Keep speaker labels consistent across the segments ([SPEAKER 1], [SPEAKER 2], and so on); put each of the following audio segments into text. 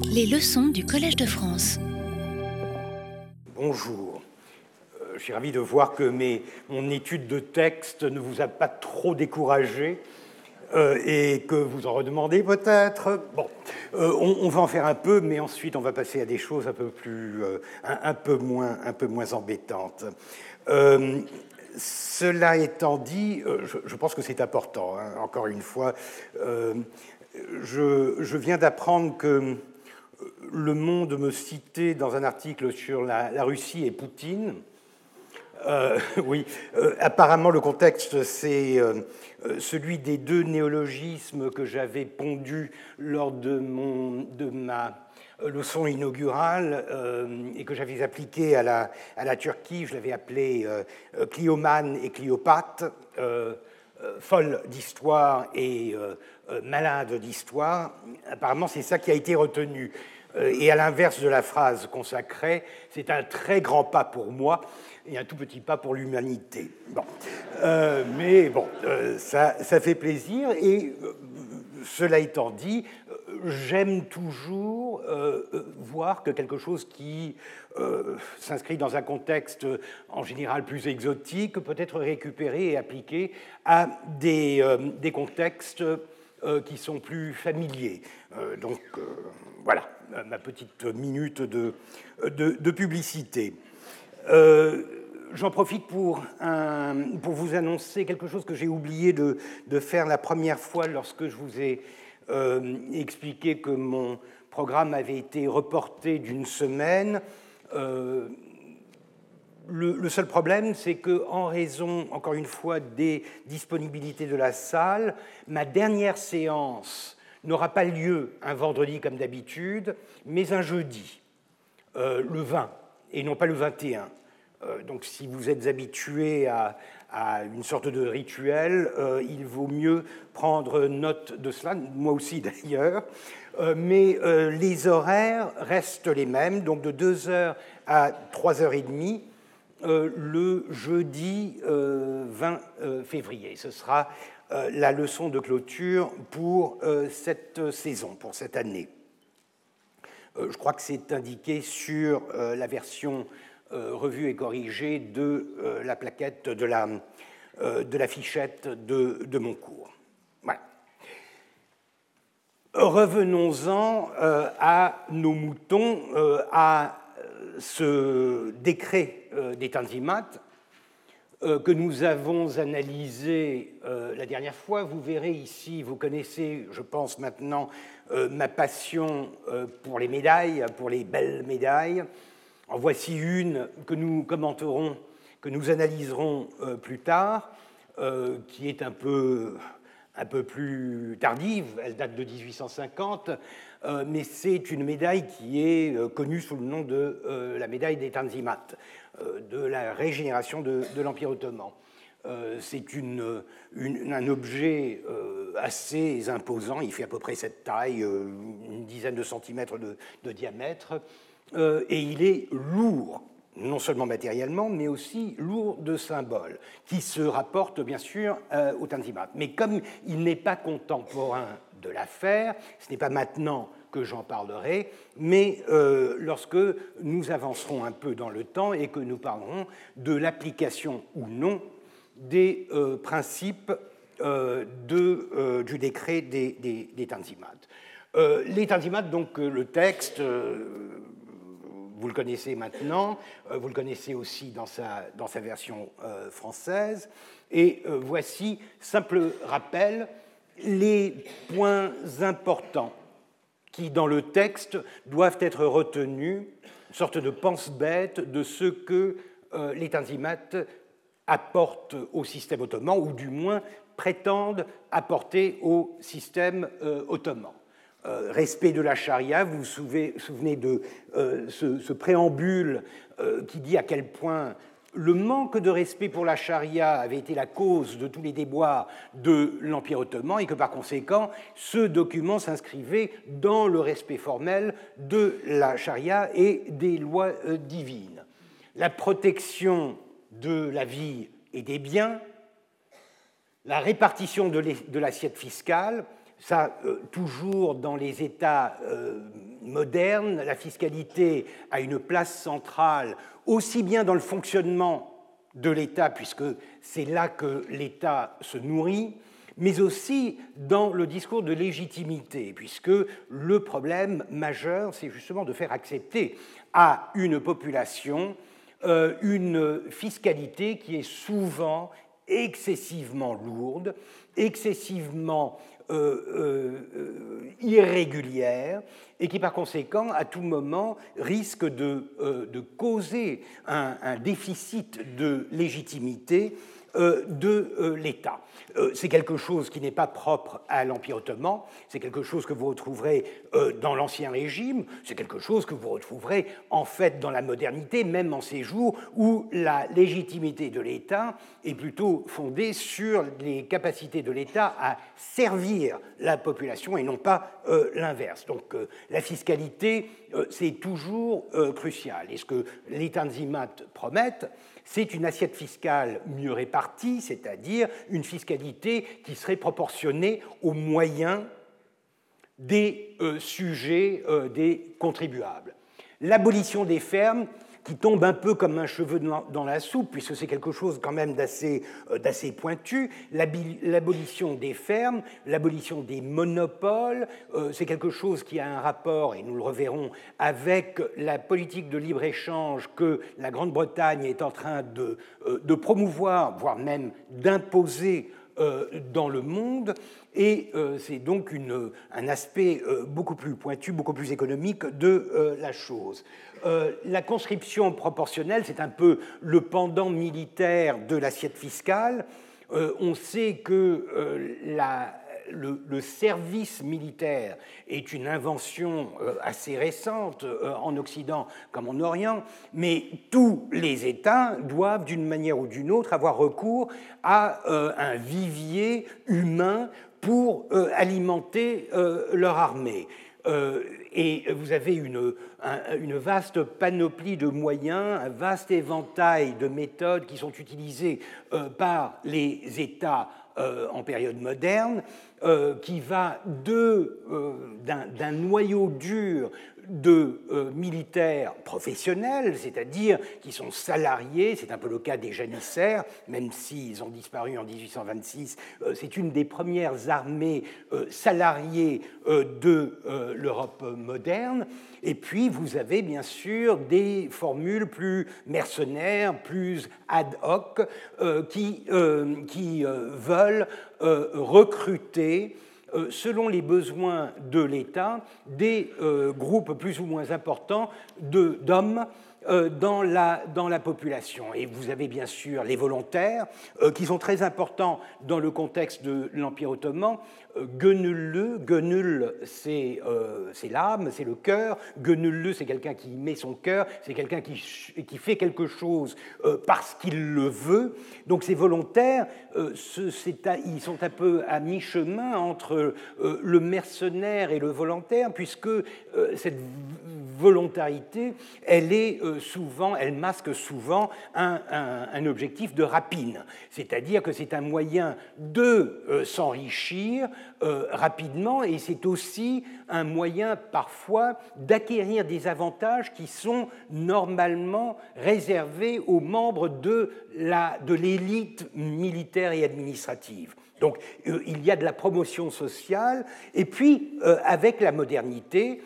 [SPEAKER 1] Les leçons du Collège de France.
[SPEAKER 2] Bonjour. Euh, je suis ravi de voir que mes, mon étude de texte ne vous a pas trop découragé euh, et que vous en redemandez peut-être. Bon, euh, on, va en faire un peu, mais ensuite on va passer à des choses un peu, plus, un, peu, moins, un peu moins embêtantes. cela étant dit, je, pense que c'est important. Hein. encore une fois, je, je, viens d'apprendre que le Monde me citait dans un article sur la, Russie et Poutine. Euh, oui, euh, apparemment le contexte, c'est euh, celui des deux néologismes que j'avais pondus lors de, mon, de ma leçon inaugurale et que j'avais appliqué à la, à la Turquie. Je l'avais appelé Cliomane et Cliopate, folle d'histoire et malade d'histoire. Apparemment, c'est ça qui a été retenu. Euh, et à l'inverse de la phrase consacrée, c'est un très grand pas pour moi et un tout petit pas pour l'humanité. Bon. Euh, mais bon, euh, ça, ça, fait plaisir. Et cela étant dit, j'aime toujours voir que quelque chose qui s'inscrit dans un contexte en général plus exotique peut être récupéré et appliqué à des, des contextes qui sont plus familiers. donc voilà, ma petite minute de, de, publicité. Euh, j'en profite pour, vous annoncer quelque chose que j'ai oublié de, de, faire la première fois lorsque je vous ai euh, expliqué que mon programme avait été reporté d'une semaine. Euh, le, le, seul problème, c'est que, en raison, encore une fois, des disponibilités de la salle, ma dernière séance n'aura pas lieu un vendredi comme d'habitude, mais un jeudi, euh, le 20, et non pas le 21. Euh, donc si vous êtes habitué à, une sorte de rituel, euh, il vaut mieux prendre note de cela, moi aussi d'ailleurs. mais les horaires restent les mêmes, donc de 2h à 3h30 le jeudi 20 février. Ce sera la leçon de clôture pour euh, cette saison, pour cette année. Euh, je crois que c'est indiqué sur la version revue et corrigée de la plaquette de la, fichette de, de mon cours. Revenons-en à nos moutons, à ce décret des Tanzimat euh, que nous avons analysé euh, la dernière fois. Vous verrez ici, vous connaissez, je pense maintenant, euh, ma passion pour les médailles, pour les belles médailles. En voici une que nous commenterons, que nous analyserons plus tard, qui est un peu, un peu plus tardive, elle date de 1850, mais c'est une médaille qui est connue sous le nom de la médaille des Tanzimat. Euh, de la régénération de, l'Empire ottoman. Euh, c'est un objet euh, assez imposant, il fait à peu près cette taille, une dizaine de centimètres de, diamètre, et il est lourd, non seulement matériellement, mais aussi lourd de symboles, qui se rapportent bien sûr au Tanzimat. Mais comme il n'est pas contemporain de l'affaire, ce n'est pas maintenant que j'en parlerai, mais euh, lorsque nous avancerons un peu dans le temps et que nous parlerons de l'application ou non des euh, principes euh, du décret des, des, les Tanzimat, donc le texte, vous le connaissez maintenant, vous le connaissez aussi dans sa, version française, et voici, simple rappel, les points importants qui, dans le texte, doivent être retenus, une sorte de pense-bête de ce que euh, les tanzimates apportent au système ottoman, ou du moins prétendent apporter au système euh, ottoman. Euh, respect de la charia, vous vous souvenez, de ce, ce, préambule qui dit à quel point le manque de respect pour la charia avait été la cause de tous les déboires de l'Empire ottoman et que par conséquent, ce document s'inscrivait dans le respect formel de la charia et des lois euh, divines. La protection de la vie et des biens, la répartition de l'assiette fiscale, Ça, toujours dans les États modernes, la fiscalité a une place centrale aussi bien dans le fonctionnement de l'État, puisque c'est là que l'État se nourrit, mais aussi dans le discours de légitimité, puisque le problème majeur, c'est justement de faire accepter à une population euh, une fiscalité qui est souvent excessivement lourde, excessivement euh, euh, irrégulière et qui par conséquent à tout moment risque de, de causer un, déficit de légitimité de l'État. Euh, c'est quelque chose qui n'est pas propre à l'Empire ottoman, c'est quelque chose que vous retrouverez euh, dans l'Ancien Régime, c'est quelque chose que vous retrouverez en fait dans la modernité, même en ces jours où la légitimité de l'État est plutôt fondée sur les capacités de l'État à servir la population et non pas euh, l'inverse. Donc la fiscalité, c'est toujours crucial. Et ce que les Tanzimat promettent, c'est une assiette fiscale mieux répartie, c'est-à-dire une fiscalité qui serait proportionnée aux moyens des euh, sujets, euh, des contribuables. L'abolition des fermes qui tombe un peu comme un cheveu dans la soupe, puisque c'est quelque chose quand même d'assez euh, pointu. L'abolition des fermes, l'abolition des monopoles, euh, c'est quelque chose qui a un rapport, et nous le reverrons, avec la politique de libre-échange que la Grande-Bretagne est en train de, euh, promouvoir, voire même d'imposer dans le monde, et c'est donc un aspect beaucoup plus pointu, beaucoup plus économique de la chose. Euh, la conscription proportionnelle, c'est un peu le pendant militaire de l'assiette fiscale. Euh, on sait que euh, le, service militaire est une invention assez récente en Occident comme en Orient, mais tous les États doivent d'une manière ou d'une autre avoir recours à un vivier humain pour alimenter leur armée. Euh, et vous avez une, vaste panoplie de moyens, un vaste éventail de méthodes qui sont utilisées euh, par les États euh, en période moderne, qui va d'un noyau dur de euh, militaires professionnels, c'est-à-dire qui sont salariés, c'est un peu le cas des janissaires, même s'ils ont disparu en 1826, euh, c'est une des premières armées euh, salariées de l'Europe moderne. Et puis vous avez bien sûr des formules plus mercenaires, plus ad hoc, qui, qui veulent recruter selon les besoins de l'État, des euh, groupes plus ou moins importants d'hommes euh, dans la, dans la population. Et vous avez bien sûr les volontaires, qui sont très importants dans le contexte de l'Empire ottoman, Gönül, euh, c'est l'âme, c'est le cœur. Gönüllü, c'est quelqu'un qui met son cœur, c'est quelqu'un qui, fait quelque chose euh, parce qu'il le veut. Donc ces volontaires, euh, ils sont un peu à mi-chemin entre le mercenaire et le volontaire, puisque cette volontarité, elle est souvent, elle masque souvent un objectif de rapine. C'est-à-dire que c'est un moyen de s'enrichir euh, rapidement et c'est aussi un moyen parfois d'acquérir des avantages qui sont normalement réservés aux membres de l'élite de militaire et administrative. Donc euh, il y a de la promotion sociale et puis euh, avec la modernité,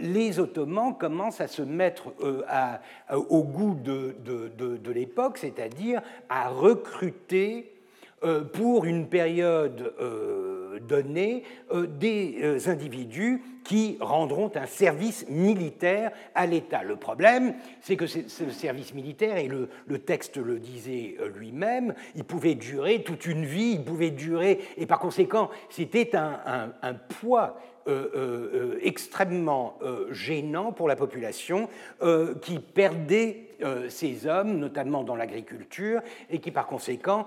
[SPEAKER 2] les Ottomans commencent à se mettre au goût de, de l'époque, c'est-à-dire à recruter pour une période donner euh, des euh, individus qui rendront un service militaire à l'État. Le problème, c'est que ce service militaire, et le, texte le disait euh, lui-même, il pouvait durer toute une vie, il pouvait durer, et par conséquent, c'était un, poids extrêmement gênant pour la population qui perdait ces hommes, notamment dans l'agriculture, et qui par conséquent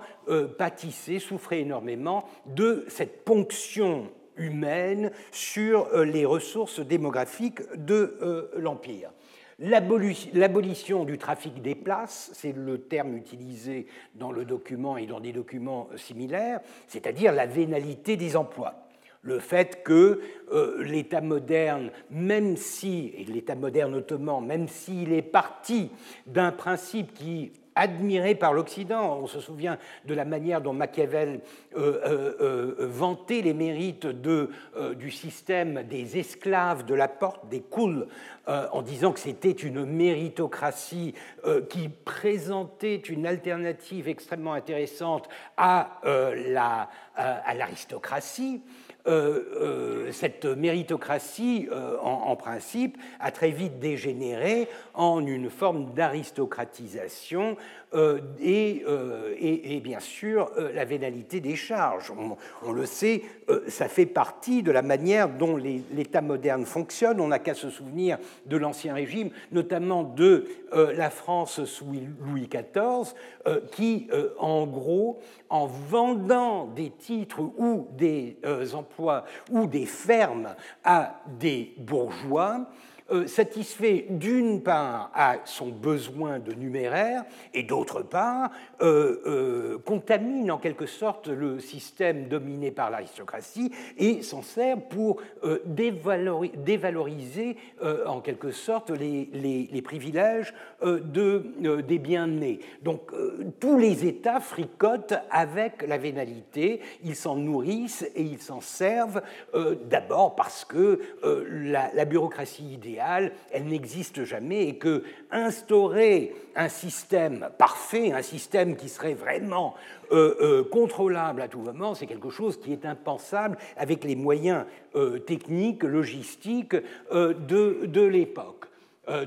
[SPEAKER 2] pâtissaient, souffraient énormément de cette ponction humaine sur euh, les ressources démographiques de euh, l'Empire. L'abolition du trafic des places, c'est le terme utilisé dans le document et dans des documents similaires, c'est-à-dire la vénalité des emplois. Le fait que l'État moderne, même si, et l'État moderne ottoman, même s'il est parti d'un principe qui admiré par l'Occident. On se souvient de la manière dont Machiavel euh, euh, euh, vantait les mérites du système des esclaves de la porte, des couls, en disant que c'était une méritocratie qui présentait une alternative extrêmement intéressante à l'aristocratie. Euh, euh, cette méritocratie, euh, en, principe, a très vite dégénéré en une forme d'aristocratisation et, et, bien sûr la vénalité des charges. On, le sait, ça fait partie de la manière dont l'État moderne fonctionne. On n'a qu'à se souvenir de l'Ancien Régime, notamment de la France sous Louis XIV, qui, en gros, en vendant des titres ou des emplois ou des fermes à des bourgeois, euh, satisfait d'une part à son besoin de numéraire et d'autre part euh, euh, contamine en quelque sorte le système dominé par l'aristocratie et s'en sert pour dévaloriser en quelque sorte les, privilèges de, des bien-nés. Donc tous les États fricotent avec la vénalité, ils s'en nourrissent et ils s'en servent d'abord parce que la bureaucratie idéale elle n'existe jamais et que instaurer un système parfait, un système qui serait vraiment euh, euh, contrôlable à tout moment, c'est quelque chose qui est impensable avec les moyens euh, techniques, logistiques de, de l'époque.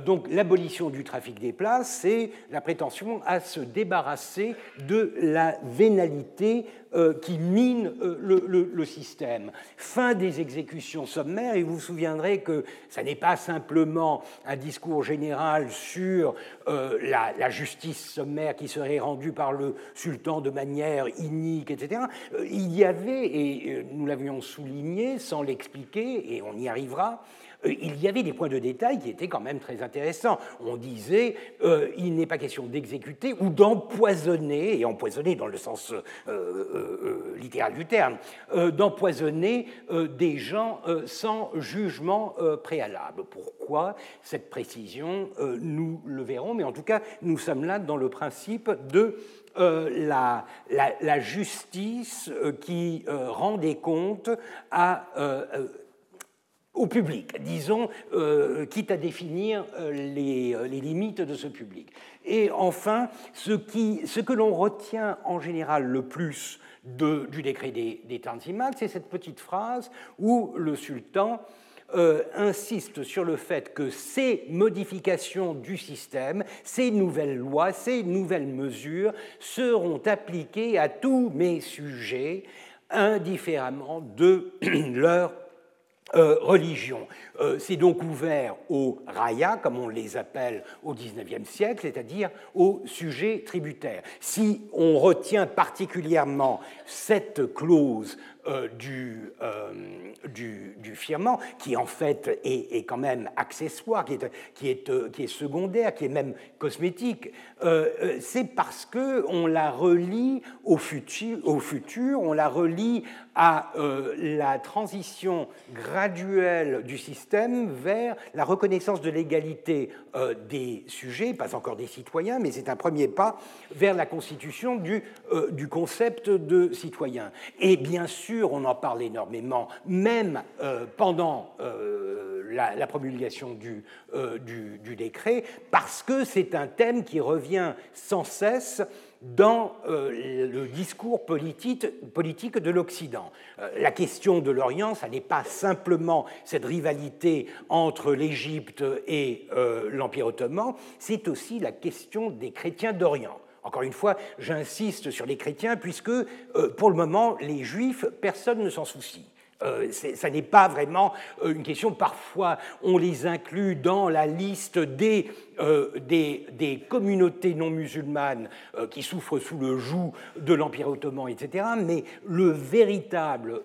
[SPEAKER 2] Donc l'abolition du trafic des places, c'est la prétention à se débarrasser de la vénalité euh, qui mine euh, le, système. Fin des exécutions sommaires, et vous vous souviendrez que ça n'est pas simplement un discours général sur euh, la, justice sommaire qui serait rendue par le sultan de manière inique, etc. Il y avait, et nous l'avions souligné sans l'expliquer, et on y arrivera, il y avait des points de détail qui étaient quand même très intéressants. On disait, il n'est pas question d'exécuter ou d'empoisonner, et empoisonner dans le sens euh, littéral du terme, euh, d'empoisonner euh, des gens sans jugement préalable. Pourquoi cette précision Nous le verrons, mais en tout cas, nous sommes là dans le principe de la, justice qui rend des comptes à au public, disons, quitte à définir les, les, limites de ce public. Et enfin, ce, que l'on retient en général le plus du décret des, des c'est cette petite phrase où le sultan euh, insiste sur le fait que ces modifications du système, ces nouvelles lois, ces nouvelles mesures seront appliquées à tous mes sujets, indifféremment de leur euh, religion. Euh, c'est donc ouvert aux raya, comme on les appelle au XIXe siècle, c'est-à-dire aux sujets tributaires. Si on retient particulièrement cette clause euh, du, euh, du, du, qui en fait est, est, quand même accessoire, qui est, qui, est, euh, qui est secondaire, qui est même cosmétique, c'est parce qu'on la relie au futur, au futur, on la relie à la transition graduelle du système vers la reconnaissance de l'égalité des sujets, pas encore des citoyens, mais c'est un premier pas vers la constitution du, du concept de citoyen. Et bien sûr, on en parle énormément, même euh, pendant euh, la, promulgation euh, du, décret, parce que c'est un thème qui revient sans cesse dans le discours politique, politique de l'Occident. la question de l'Orient, ça n'est pas simplement cette rivalité entre l'Égypte et l'Empire ottoman, c'est aussi la question des chrétiens d'Orient. Encore une fois, j'insiste sur les chrétiens, puisque euh, pour le moment, les juifs, personne ne s'en soucie. Euh, ça n'est pas vraiment euh, une question. Parfois, on les inclut dans la liste des, des, des communautés non musulmanes qui souffrent sous le joug de l'Empire ottoman, etc. Mais le véritable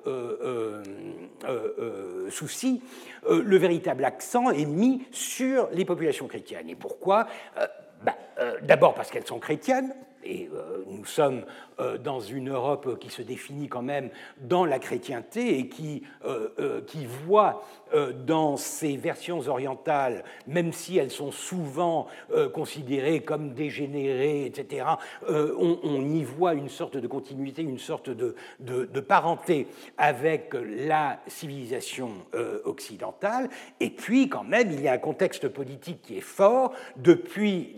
[SPEAKER 2] souci, le véritable accent est mis sur les populations chrétiennes. Et pourquoi? Bah, euh, d'abord parce qu'elles sont chrétiennes, et nous sommes dans une Europe qui se définit quand même dans la chrétienté et qui, qui voit dans ces versions orientales, même si elles sont souvent considérées comme dégénérées, etc., on, y voit une sorte de continuité, une sorte de, de, de parenté avec la civilisation occidentale. Et puis, quand même, il y a un contexte politique qui est fort depuis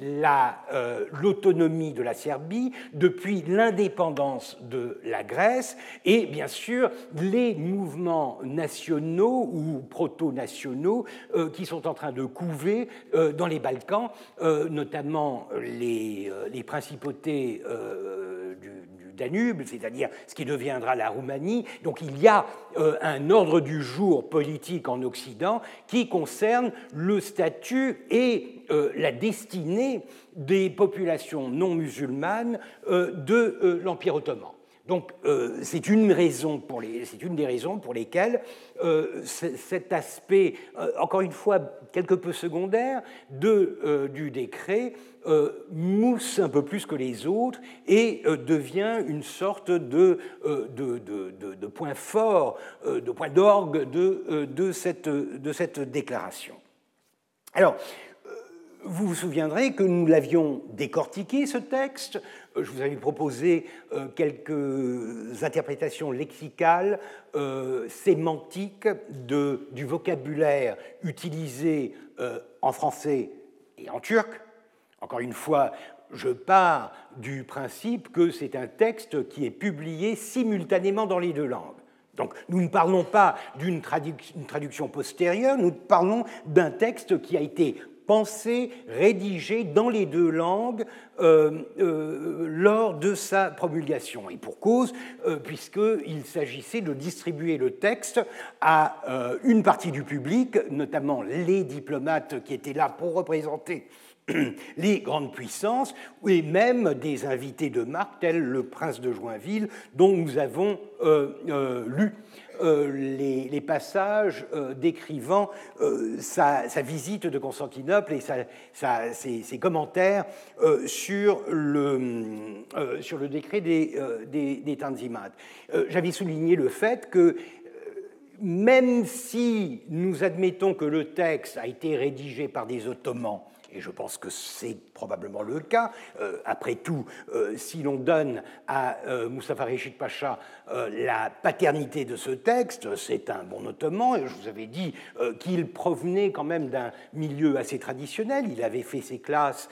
[SPEAKER 2] l'autonomie de la Serbie, depuis l'indépendance de la Grèce, et bien sûr les mouvements nationaux ou proto-nationaux euh, qui sont en train de couver euh, dans les Balkans, euh, notamment les, les principautés du, Danube, c'est-à-dire ce qui deviendra la Roumanie. Donc il y a un ordre du jour politique en Occident qui concerne le statut et la destinée des populations non musulmanes de l'Empire ottoman. Donc euh, c'est une, une des raisons pour lesquelles euh, cet aspect, euh, encore une fois quelque peu secondaire, du décret mousse un peu plus que les autres et devient une sorte de, de, point fort, de point d'orgue de, de, cette, de cette déclaration. Alors, vous vous souviendrez que nous l'avions décortiqué, ce texte. Je vous avais proposé euh, quelques interprétations lexicales, euh, sémantiques de, du vocabulaire utilisé euh, en français et en turc. Encore une fois, je pars du principe que c'est un texte qui est publié simultanément dans les deux langues. Donc nous ne parlons pas d'une traduction postérieure, nous parlons d'un texte qui a été pensé, rédigé dans les deux langues euh, euh, lors de sa promulgation. Et pour cause, euh, puisqu'il s'agissait de distribuer le texte à une partie du public, notamment les diplomates qui étaient là pour représenter les grandes puissances, et même des invités de marque tels le prince de Joinville, dont nous avons lu euh, les, passages euh, décrivant euh, sa, visite de Constantinople et ses, commentaires sur, le, décret des, des, des Tanzimat. J'avais souligné le fait que même si nous admettons que le texte a été rédigé par des Ottomans, et je pense que c'est probablement le cas. Euh, après tout, euh, si l'on donne à euh, Moustapha Rechid Pacha la paternité de ce texte, c'est un bon ottoman, et je vous avais dit qu'il provenait quand même d'un milieu assez traditionnel. Il avait fait ses classes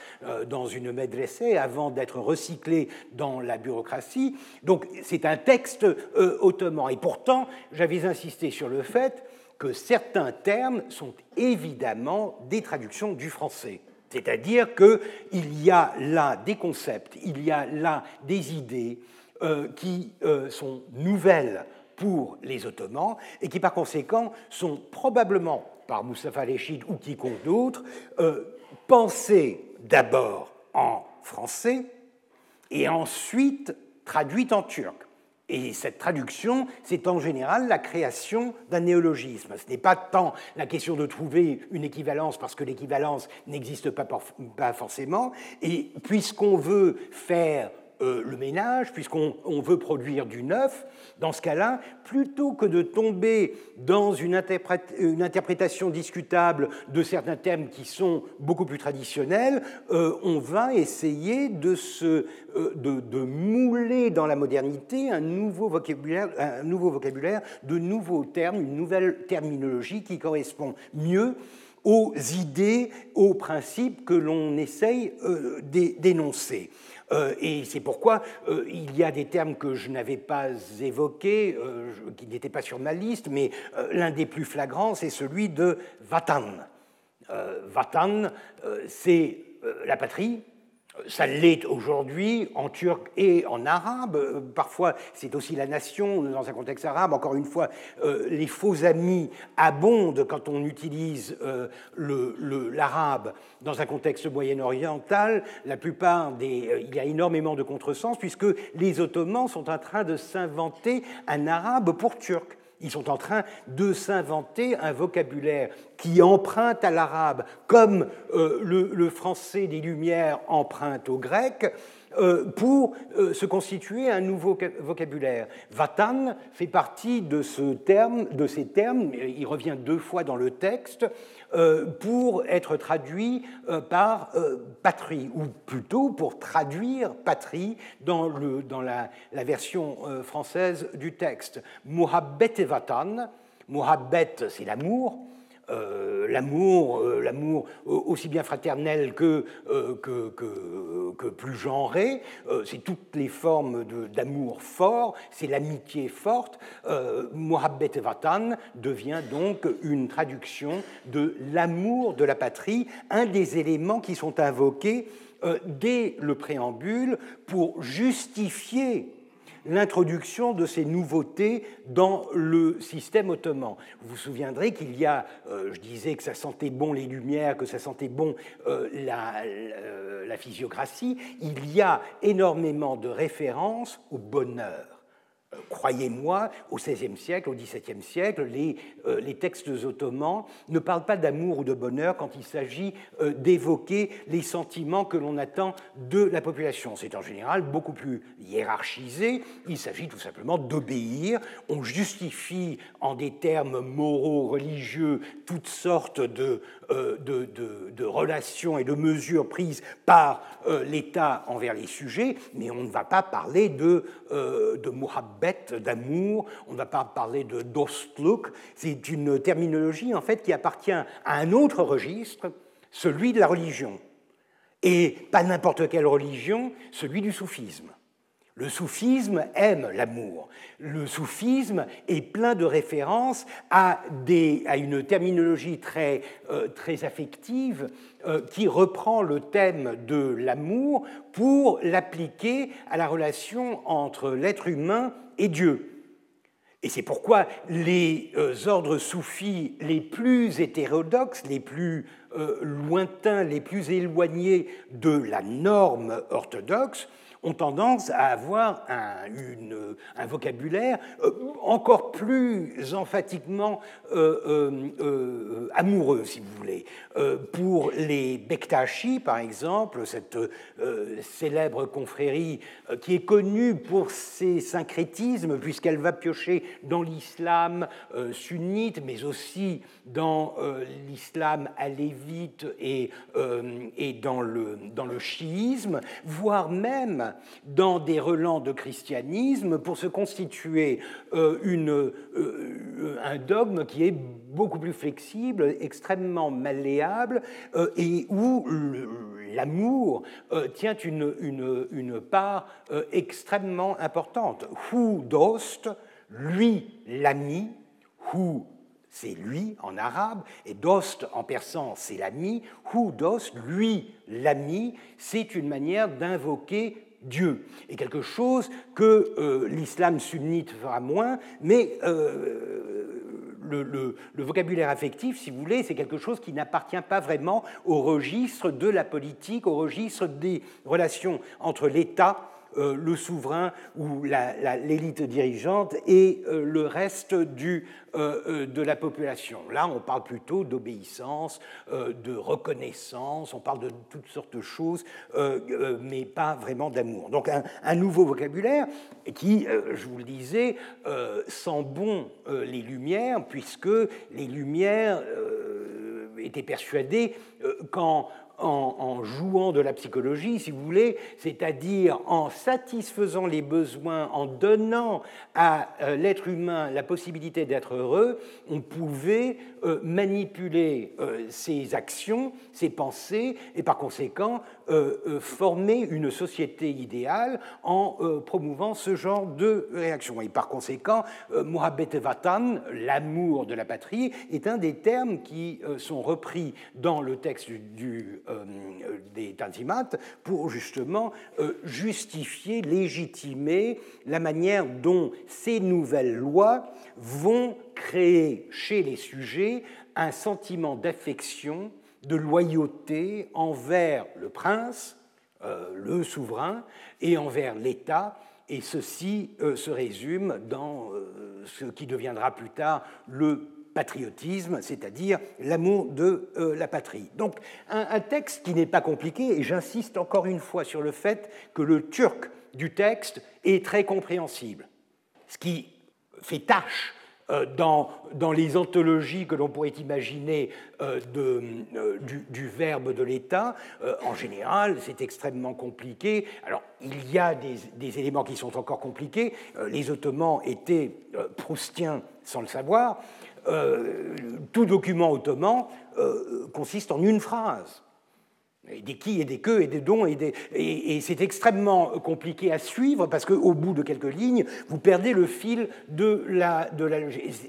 [SPEAKER 2] dans une medresse avant d'être recyclé dans la bureaucratie. Donc c'est un texte ottoman. Et pourtant, j'avais insisté sur le fait que certains termes sont évidemment des traductions du français. C'est-à-dire qu'il y a là des concepts, il y a là des idées euh, qui euh, sont nouvelles pour les Ottomans et qui par conséquent sont probablement, par Mustafa Lechid ou quiconque d'autre, euh, pensées d'abord en français et ensuite traduites en turc. Et cette traduction, c'est en général la création d'un néologisme. Ce n'est pas tant la question de trouver une équivalence, parce que l'équivalence n'existe pas, pas forcément, et puisqu'on veut faire euh, le ménage, puisqu'on veut produire du neuf, dans ce cas-là, plutôt que de tomber dans une, interprétation discutable de certains termes qui sont beaucoup plus traditionnels, euh, on va essayer de, se, euh, de, mouler dans la modernité un nouveau, vocabulaire, un nouveau vocabulaire, de nouveaux termes, une nouvelle terminologie qui correspond mieux aux idées, aux principes que l'on essaye d'énoncer. Euh, et c'est pourquoi euh, il y a des termes que je n'avais pas évoqués, euh, qui n'étaient pas sur ma liste, mais l'un des plus flagrants, c'est celui de Vatan. Vatan, c'est la patrie, ça l'est aujourd'hui en turc et en arabe. Parfois, c'est aussi la nation dans un contexte arabe. Encore une fois, euh, les faux amis abondent quand on utilise euh, l'arabe dans un contexte moyen-oriental. La plupart des, euh, il y a énormément de contresens puisque les Ottomans sont en train de s'inventer un arabe pour turc. Ils sont en train de s'inventer un vocabulaire qui emprunte à l'arabe, comme euh, le, français des Lumières emprunte au grec, pour se constituer un nouveau vocabulaire. Vatan fait partie de, ces termes, il revient deux fois dans le texte, pour être traduit par patrie, ou plutôt pour traduire patrie dans la, la, version française du texte. Mohabbet et Vatan, Mohabbet, c'est l'amour, euh, l'amour, euh, l'amour aussi bien fraternel que, euh, que, plus genré, c'est toutes les formes d'amour fort, c'est l'amitié forte. Mohabbet Vatan devient donc une traduction de l'amour de la patrie, un des éléments qui sont invoqués dès le préambule pour justifier l'introduction de ces nouveautés dans le système ottoman. Vous vous souviendrez qu'il y a, euh, je disais que ça sentait bon les lumières, que ça sentait bon euh, la, la physiographie, il y a énormément de références au bonheur Croyez-moi, au XVIe siècle, au XVIIe siècle, les, euh, les, textes ottomans ne parlent pas d'amour ou de bonheur quand il s'agit euh, d'évoquer les sentiments que l'on attend de la population. C'est en général beaucoup plus hiérarchisé. Il s'agit tout simplement d'obéir. On justifie en des termes moraux, religieux, toutes sortes de, euh, de, relations et de mesures prises par l'État envers les sujets, mais on ne va pas parler de, de bête d'amour, on ne va pas parler de dostluk, c'est une terminologie en fait qui appartient à un autre registre, celui de la religion. Et pas n'importe quelle religion, celui du soufisme. Le soufisme aime l'amour. Le soufisme est plein de références à, une terminologie très, euh, affective euh, qui reprend le thème de l'amour pour l'appliquer à la relation entre l'être humain et Dieu. Et c'est pourquoi les euh, ordres soufis les plus hétérodoxes, les plus lointains, les plus éloignés de la norme orthodoxe, ont tendance à avoir un, vocabulaire euh, encore plus emphatiquement euh, euh, amoureux, si vous voulez. pour les Bektashi, par exemple, cette célèbre confrérie qui est connue pour ses syncrétismes, puisqu'elle va piocher dans l'islam sunnite, mais aussi dans l'islam alévite et, et dans, dans le chiisme, voire même dans des relents de christianisme pour se constituer euh, une, euh, un dogme qui est beaucoup plus flexible, extrêmement malléable, euh, et où l'amour tient une, une, une part extrêmement importante. Hu dost, lui l'ami, hu c'est lui en arabe, et dost en persan, c'est l'ami. Hu dost, lui l'ami, c'est une manière d'invoquer Dieu. Est quelque chose que euh, l'islam sunnite fera moins, mais euh, le, vocabulaire affectif, si vous voulez, c'est quelque chose qui n'appartient pas vraiment au registre de la politique, au registre des relations entre l'État euh, le souverain ou l'élite dirigeante et euh, le reste du, euh, de la population. Là, on parle plutôt d'obéissance, de reconnaissance, on parle de toutes sortes de choses, mais pas vraiment d'amour. Donc un, nouveau vocabulaire qui, je vous le disais, sent bon les Lumières, puisque les Lumières étaient persuadées qu'en en, jouant de la psychologie, si vous voulez, c'est-à-dire en satisfaisant les besoins, en donnant à euh, l'être humain la possibilité d'être heureux, on pouvait euh, manipuler euh, ses actions, ses pensées, et par conséquent former une société idéale en promouvant ce genre de réaction. Et par conséquent, Mohabet Vatan, l'amour de la patrie, est un des termes qui sont repris dans le texte euh, des Tanzimat pour justement euh, justifier, légitimer la manière dont ces nouvelles lois vont créer chez les sujets un sentiment d'affection, de loyauté envers le prince, euh, le souverain, et envers l'État. Et ceci se résume dans ce qui deviendra plus tard le patriotisme, c'est-à-dire l'amour de euh, la patrie. Donc un, texte qui n'est pas compliqué, et j'insiste encore une fois sur le fait que le turc du texte est très compréhensible, ce qui fait tâche euh, dans, dans, les anthologies que l'on pourrait imaginer euh, de, du, verbe de l'État, en général, c'est extrêmement compliqué. Alors, il y a des, éléments qui sont encore compliqués. les Ottomans étaient proustiens sans le savoir. Euh, tout document ottoman euh, consiste en une phrase des qui et des que et des dons et, c'est extrêmement compliqué à suivre parce qu'au bout de quelques lignes, vous perdez le fil de la, de la.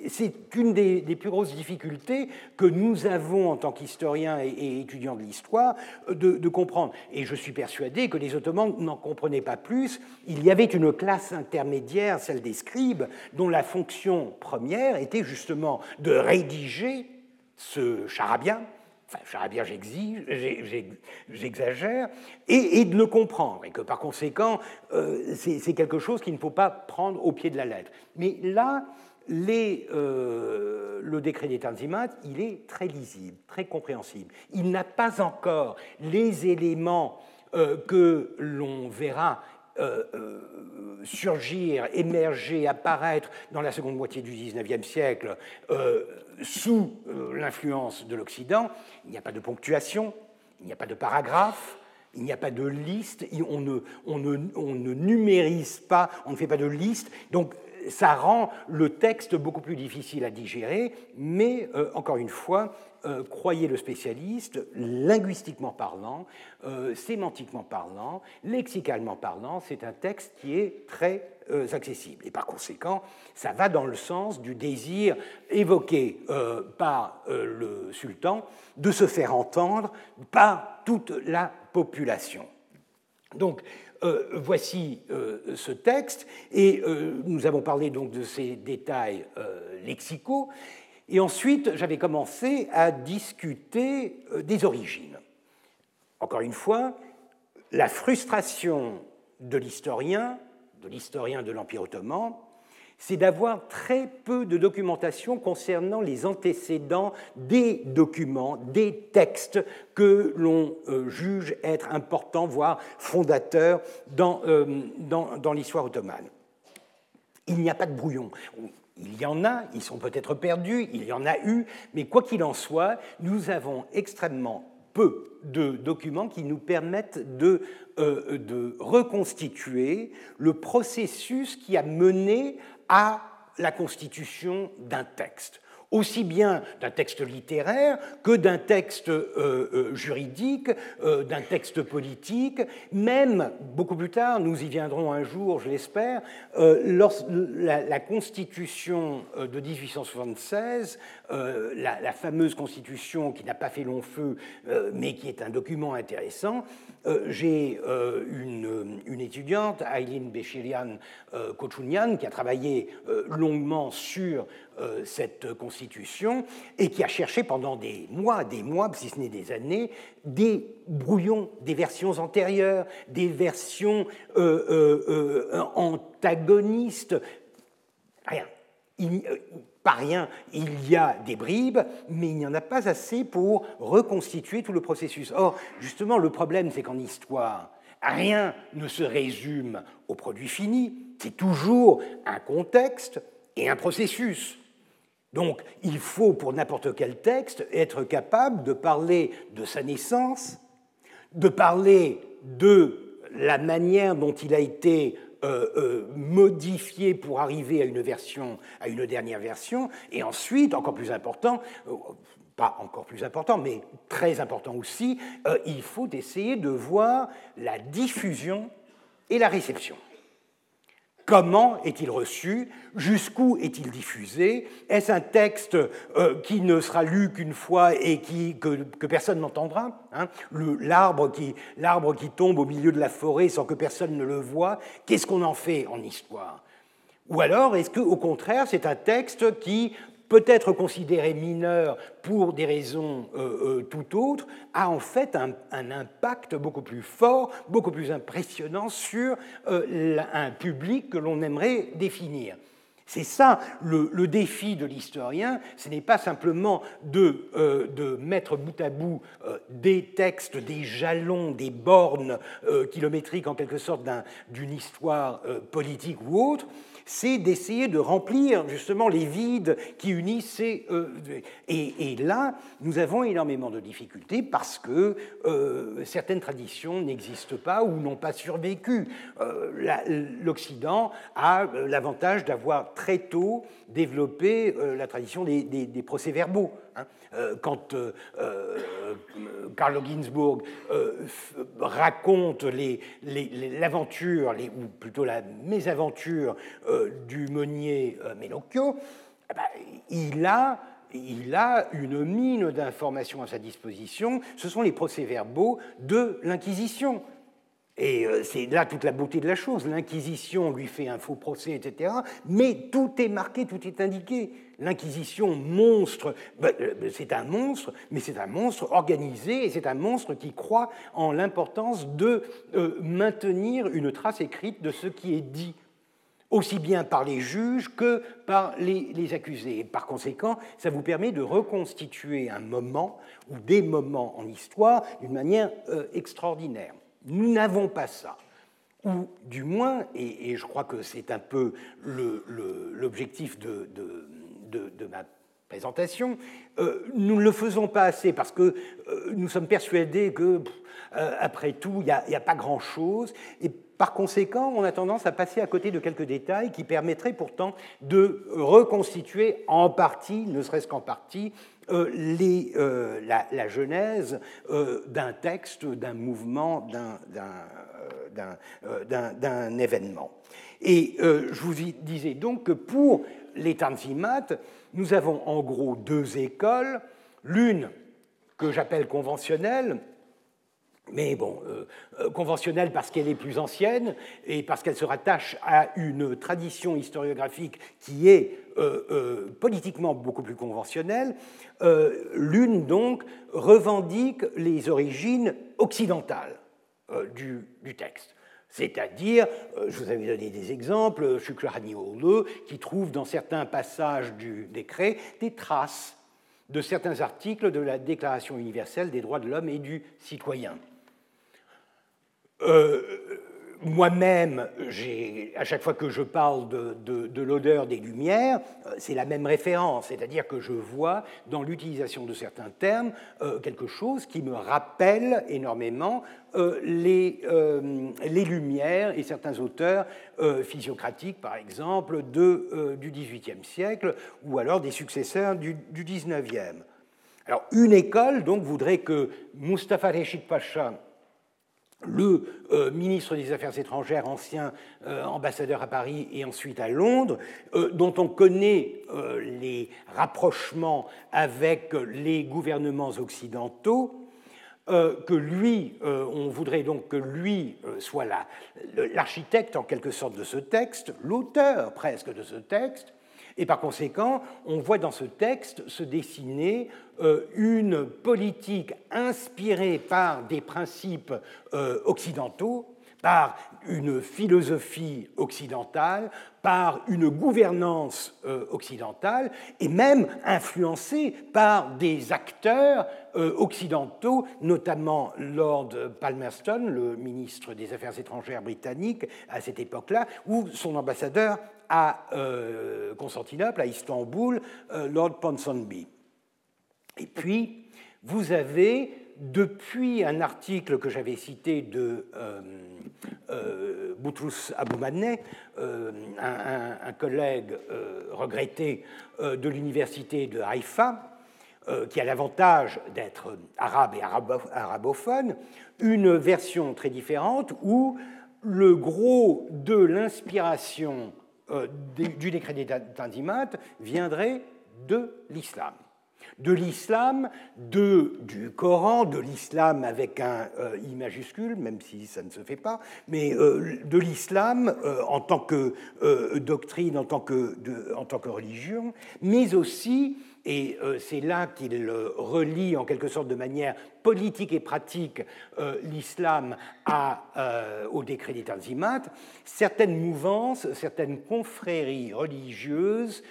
[SPEAKER 2] C'est une des, plus grosses difficultés que nous avons en tant qu'historiens et, étudiants de l'histoire de, de, comprendre. Et je suis persuadé que les Ottomans n'en comprenaient pas plus. Il y avait une classe intermédiaire, celle des scribes, dont la fonction première était justement de rédiger ce charabia enfin, bien j'exagère, et, de le comprendre, et que par conséquent, euh, c'est quelque chose qu'il ne faut pas prendre au pied de la lettre. Mais là, euh, le décret des Tanzimat, il est très lisible, très compréhensible. Il n'a pas encore les éléments euh, que l'on verra surgir, émerger, apparaître dans la seconde moitié du XIXe siècle sous euh, l'influence de l'Occident, il n'y a pas de ponctuation, il n'y a pas de paragraphe, il n'y a pas de liste, on ne, on, ne, numérise pas, on ne fait pas de liste. Donc ça rend le texte beaucoup plus difficile à digérer, mais euh, encore une fois, euh, croyez le spécialiste, linguistiquement parlant, sémantiquement parlant, lexicalement parlant, c'est un texte qui est très accessible. Et par conséquent, ça va dans le sens du désir évoqué par le sultan de se faire entendre par toute la population. Donc, euh, voici euh, ce texte, et euh, nous avons parlé donc de ces détails lexicaux, et ensuite j'avais commencé à discuter des origines. Encore une fois, la frustration de l'historien, de l'historien de l'Empire ottoman, c'est d'avoir très peu de documentation concernant les antécédents des documents, des textes que l'on euh, juge être importants, voire fondateurs euh, dans, dans l'histoire ottomane. Il n'y a pas de brouillon. Il y en a, ils sont peut-être perdus, il y en a eu, mais quoi qu'il en soit, nous avons extrêmement peu de documents qui nous permettent de, euh, de reconstituer le processus qui a mené à la constitution d'un texte aussi bien d'un texte littéraire que d'un texte euh, euh, juridique, euh, d'un texte politique, même beaucoup plus tard, nous y viendrons un jour, je l'espère, la, la, Constitution de 1876, la, la, fameuse Constitution qui n'a pas fait long feu, mais qui est un document intéressant, j'ai une, étudiante, Aileen Béchirian Kochounian, qui a travaillé longuement sur euh, cette constitution et qui a cherché pendant des mois, des mois, si ce n'est des années, des brouillons, des versions antérieures, des versions euh, euh, antagonistes. Rien. Pas rien, il y a des bribes, mais il n'y en a pas assez pour reconstituer tout le processus. Or, justement, le problème, c'est qu'en histoire, rien ne se résume au produit fini, c'est toujours un contexte et un processus. Donc il faut pour n'importe quel texte être capable de parler de sa naissance, de parler de la manière dont il a été euh, euh, modifié pour arriver à une version, à une dernière version, et ensuite, encore plus important, euh, pas encore plus important, mais très important aussi, il faut essayer de voir la diffusion et la réception. Comment est-il reçu? Jusqu'où est-il diffusé? Est-ce un texte euh, qui ne sera lu qu'une fois et que, personne n'entendra hein? L'arbre qui, qui tombe au milieu de la forêt sans que personne ne le voit, qu'est-ce qu'on en fait en histoire? Ou alors, est-ce qu'au contraire, c'est un texte qui peut être considéré mineur pour des raisons euh, euh, tout autres, a en fait un, impact beaucoup plus fort, beaucoup plus impressionnant sur euh, un public que l'on aimerait définir. C'est ça le, défi de l'historien, ce n'est pas simplement de, de, mettre bout à bout des textes, des jalons, des bornes kilométriques en quelque sorte d'une histoire politique ou autre, c'est d'essayer de remplir justement les vides qui unissent ces... Euh, et, là, nous avons énormément de difficultés parce que euh, certaines traditions n'existent pas ou n'ont pas survécu. Euh, L'Occident a l'avantage d'avoir très tôt développé la tradition des, des procès-verbaux. Hein. Euh, quand euh, euh, Carlo Ginzburg raconte l'aventure, ou plutôt la mésaventure du meunier Menocchio, eh ben, il a il a une mine d'informations à sa disposition. Ce sont les procès-verbaux de l'Inquisition. Et c'est là toute la beauté de la chose. L'Inquisition lui fait un faux procès, etc. Mais tout est marqué, tout est indiqué l'Inquisition monstre, ben, euh, c'est un monstre, mais c'est un monstre organisé et c'est un monstre qui croit en l'importance de euh, maintenir une trace écrite de ce qui est dit aussi bien par les juges que par les, accusés. Et par conséquent, ça vous permet de reconstituer un moment ou des moments en histoire d'une manière euh, extraordinaire. Nous n'avons pas ça. Ou du moins, et, je crois que c'est un peu l'objectif de ma présentation, euh, nous ne le faisons pas assez parce que euh, nous sommes persuadés que, euh, après tout, il n'y a, a, pas grand-chose. Et par conséquent, on a tendance à passer à côté de quelques détails qui permettraient pourtant de reconstituer en partie, ne serait-ce qu'en partie, les, la, la, genèse d'un texte, d'un mouvement, d'un événement. Et je vous disais donc que pour les Tanzimat, nous avons en gros deux écoles. L'une que j'appelle conventionnelle, mais bon, euh, euh, conventionnelle parce qu'elle est plus ancienne et parce qu'elle se rattache à une tradition historiographique qui est euh, politiquement beaucoup plus conventionnelle. L'une, donc, revendique les origines occidentales du, texte. C'est-à-dire, je vous avais donné des exemples, Shukraniole, qui trouve dans certains passages du décret des traces de certains articles de la Déclaration universelle des droits de l'homme et du citoyen. Euh, moi-même, à chaque fois que je parle de, l'odeur des Lumières, euh, c'est la même référence, c'est-à-dire que je vois dans l'utilisation de certains termes euh, quelque chose qui me rappelle énormément les, les, Lumières et certains auteurs physiocratiques, par exemple, de, du XVIIIe siècle, ou alors des successeurs du, du XIXe. Alors, une école donc voudrait que Mustafa Reshid Pacha le euh, ministre des Affaires étrangères, ancien euh, ambassadeur à Paris et ensuite à Londres, euh, dont on connaît les rapprochements avec les gouvernements occidentaux, que lui, on voudrait donc que lui soit l'architecte en quelque sorte de ce texte, l'auteur presque de ce texte, et par conséquent, on voit dans ce texte se dessiner euh, une politique inspirée par des principes euh, occidentaux, par une philosophie occidentale, par une gouvernance euh, occidentale, et même influencée par des acteurs occidentaux, notamment Lord Palmerston, le ministre des Affaires étrangères britannique à cette époque-là, ou son ambassadeur à euh, Constantinople, à Istanbul, euh, Lord Ponsonby. Et puis, vous avez, depuis un article que j'avais cité de euh, Boutrous Aboumadne, un, collègue regretté de l'université de Haïfa, qui a l'avantage d'être arabe et arabophone, une version très différente où le gros de l'inspiration euh, du décret des viendrait de l'islam. De l'islam, du Coran, de l'islam avec un euh, I majuscule, même si ça ne se fait pas, mais euh, de l'islam en tant que doctrine, en tant que, en tant que religion, mais aussi et euh, c'est là qu'il relie en quelque sorte de manière politique et pratique euh, l'islam euh, au décret des Tanzimat, certaines mouvances, certaines confréries religieuses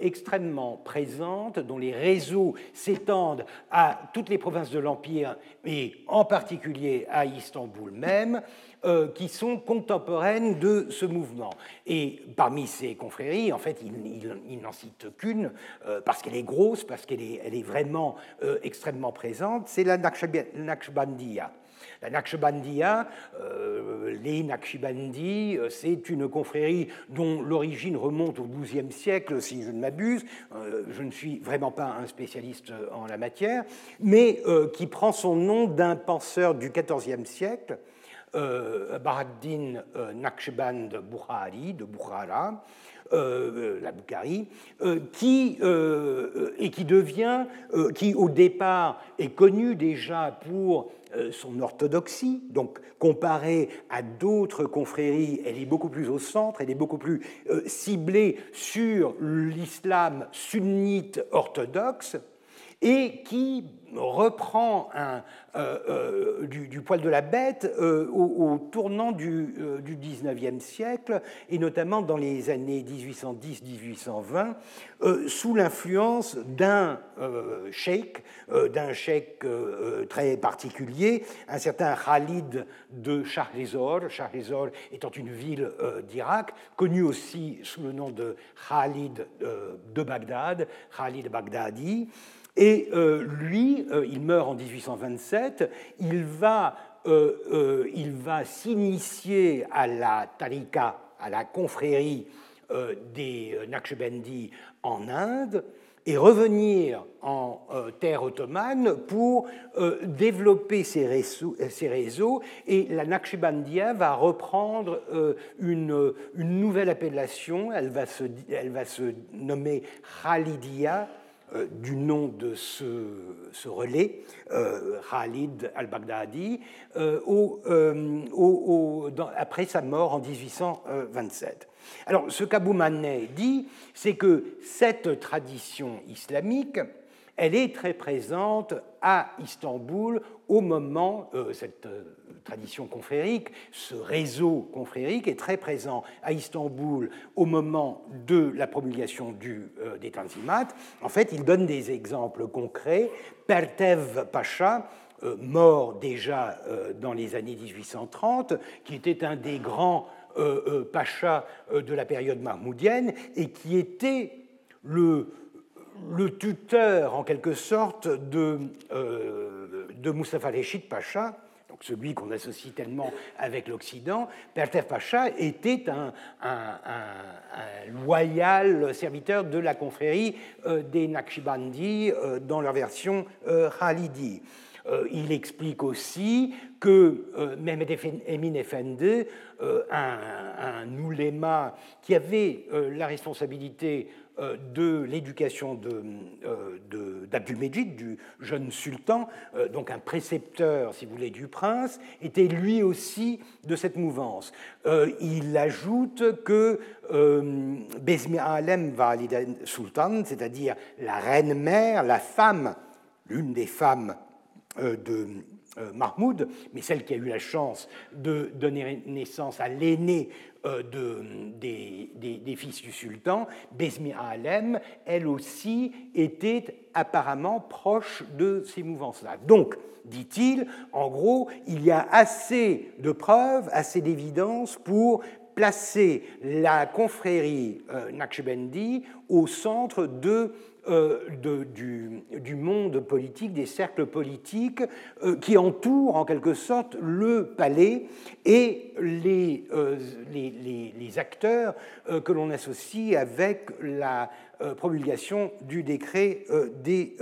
[SPEAKER 2] extrêmement présentes, dont les réseaux s'étendent à toutes les provinces de l'Empire et en particulier à Istanbul même, euh, qui sont contemporaines de ce mouvement. Et parmi ces confréries, en fait, il, n'en cite qu'une, euh, parce qu'elle est grosse, parce qu'elle est, vraiment euh, extrêmement présente, c'est la Naqshbandiya. La Naqshbandiya, les Naqshbandis, c'est une confrérie dont l'origine remonte au XIIe siècle, si je ne m'abuse. je ne suis vraiment pas un spécialiste en la matière, mais qui prend son nom d'un penseur du XIVe siècle, euh, Baraddin euh, Naqshband Bukhari, de Bukhara, euh, la Bukhari, qui, et qui devient, qui au départ est connu déjà pour son orthodoxie, donc comparée à d'autres confréries, elle est beaucoup plus au centre, elle est beaucoup plus ciblée sur l'islam sunnite orthodoxe, et qui reprend euh, euh, du, poil de la bête euh, au, tournant du, du, 19e siècle, et notamment dans les années 1810-1820, sous l'influence d'un cheikh, d'un cheikh très particulier, un certain Khalid de Shahrizor, Shahrizor étant une ville d'Irak, connue aussi sous le nom de Khalid de Bagdad, Khalid Baghdadi. Et euh, lui, euh, il meurt en 1827, il va, euh, il va s'initier à la tarika, à la confrérie des Naqshbandis en Inde, et revenir en terre ottomane pour développer ses réseaux, et la Naqshbandia va reprendre une, une, nouvelle appellation, elle va se, elle va se nommer Khalidia, euh, du nom de ce, relais, euh, Khalid al-Baghdadi, euh, après sa mort en 1827. Alors, ce qu'Abou Manet dit, c'est que cette tradition islamique, elle est très présente à Istanbul au moment, euh, cette euh, tradition confrérique, ce réseau confrérique est très présent à Istanbul au moment de la promulgation du, euh, des Tanzimat. En fait, il donne des exemples concrets. Pertev Pacha, mort déjà dans les années 1830, qui était un des grands pachas de la période mahmoudienne et qui était le le tuteur, en quelque sorte, de, euh, Mustafa Reshid Pacha, donc celui qu'on associe tellement avec l'Occident, Pertev Pacha était un, loyal serviteur de la confrérie euh, des Naqshbandis euh, dans leur version Khalidi. il explique aussi que Mehmed Emin Efendi, un, ouléma qui avait la responsabilité euh, de l'éducation d'Abdul-Mejid, du jeune sultan, euh, donc un précepteur, si vous voulez, du prince, était lui aussi de cette mouvance. Euh, il ajoute que Bezmi Alem Valid Sultan, c'est-à-dire la reine-mère, la femme, l'une des femmes de Mahmoud, mais celle qui a eu la chance de donner naissance à l'aîné euh, de, des, fils du sultan, Bezmi Alem, elle aussi était apparemment proche de ces mouvances-là. Donc, dit-il, en gros, il y a assez de preuves, assez d'évidences pour placer la confrérie euh, au centre de euh, du, monde politique, des cercles politiques euh, qui entourent en quelque sorte le palais et les, euh, les, acteurs que l'on associe avec la promulgation du décret des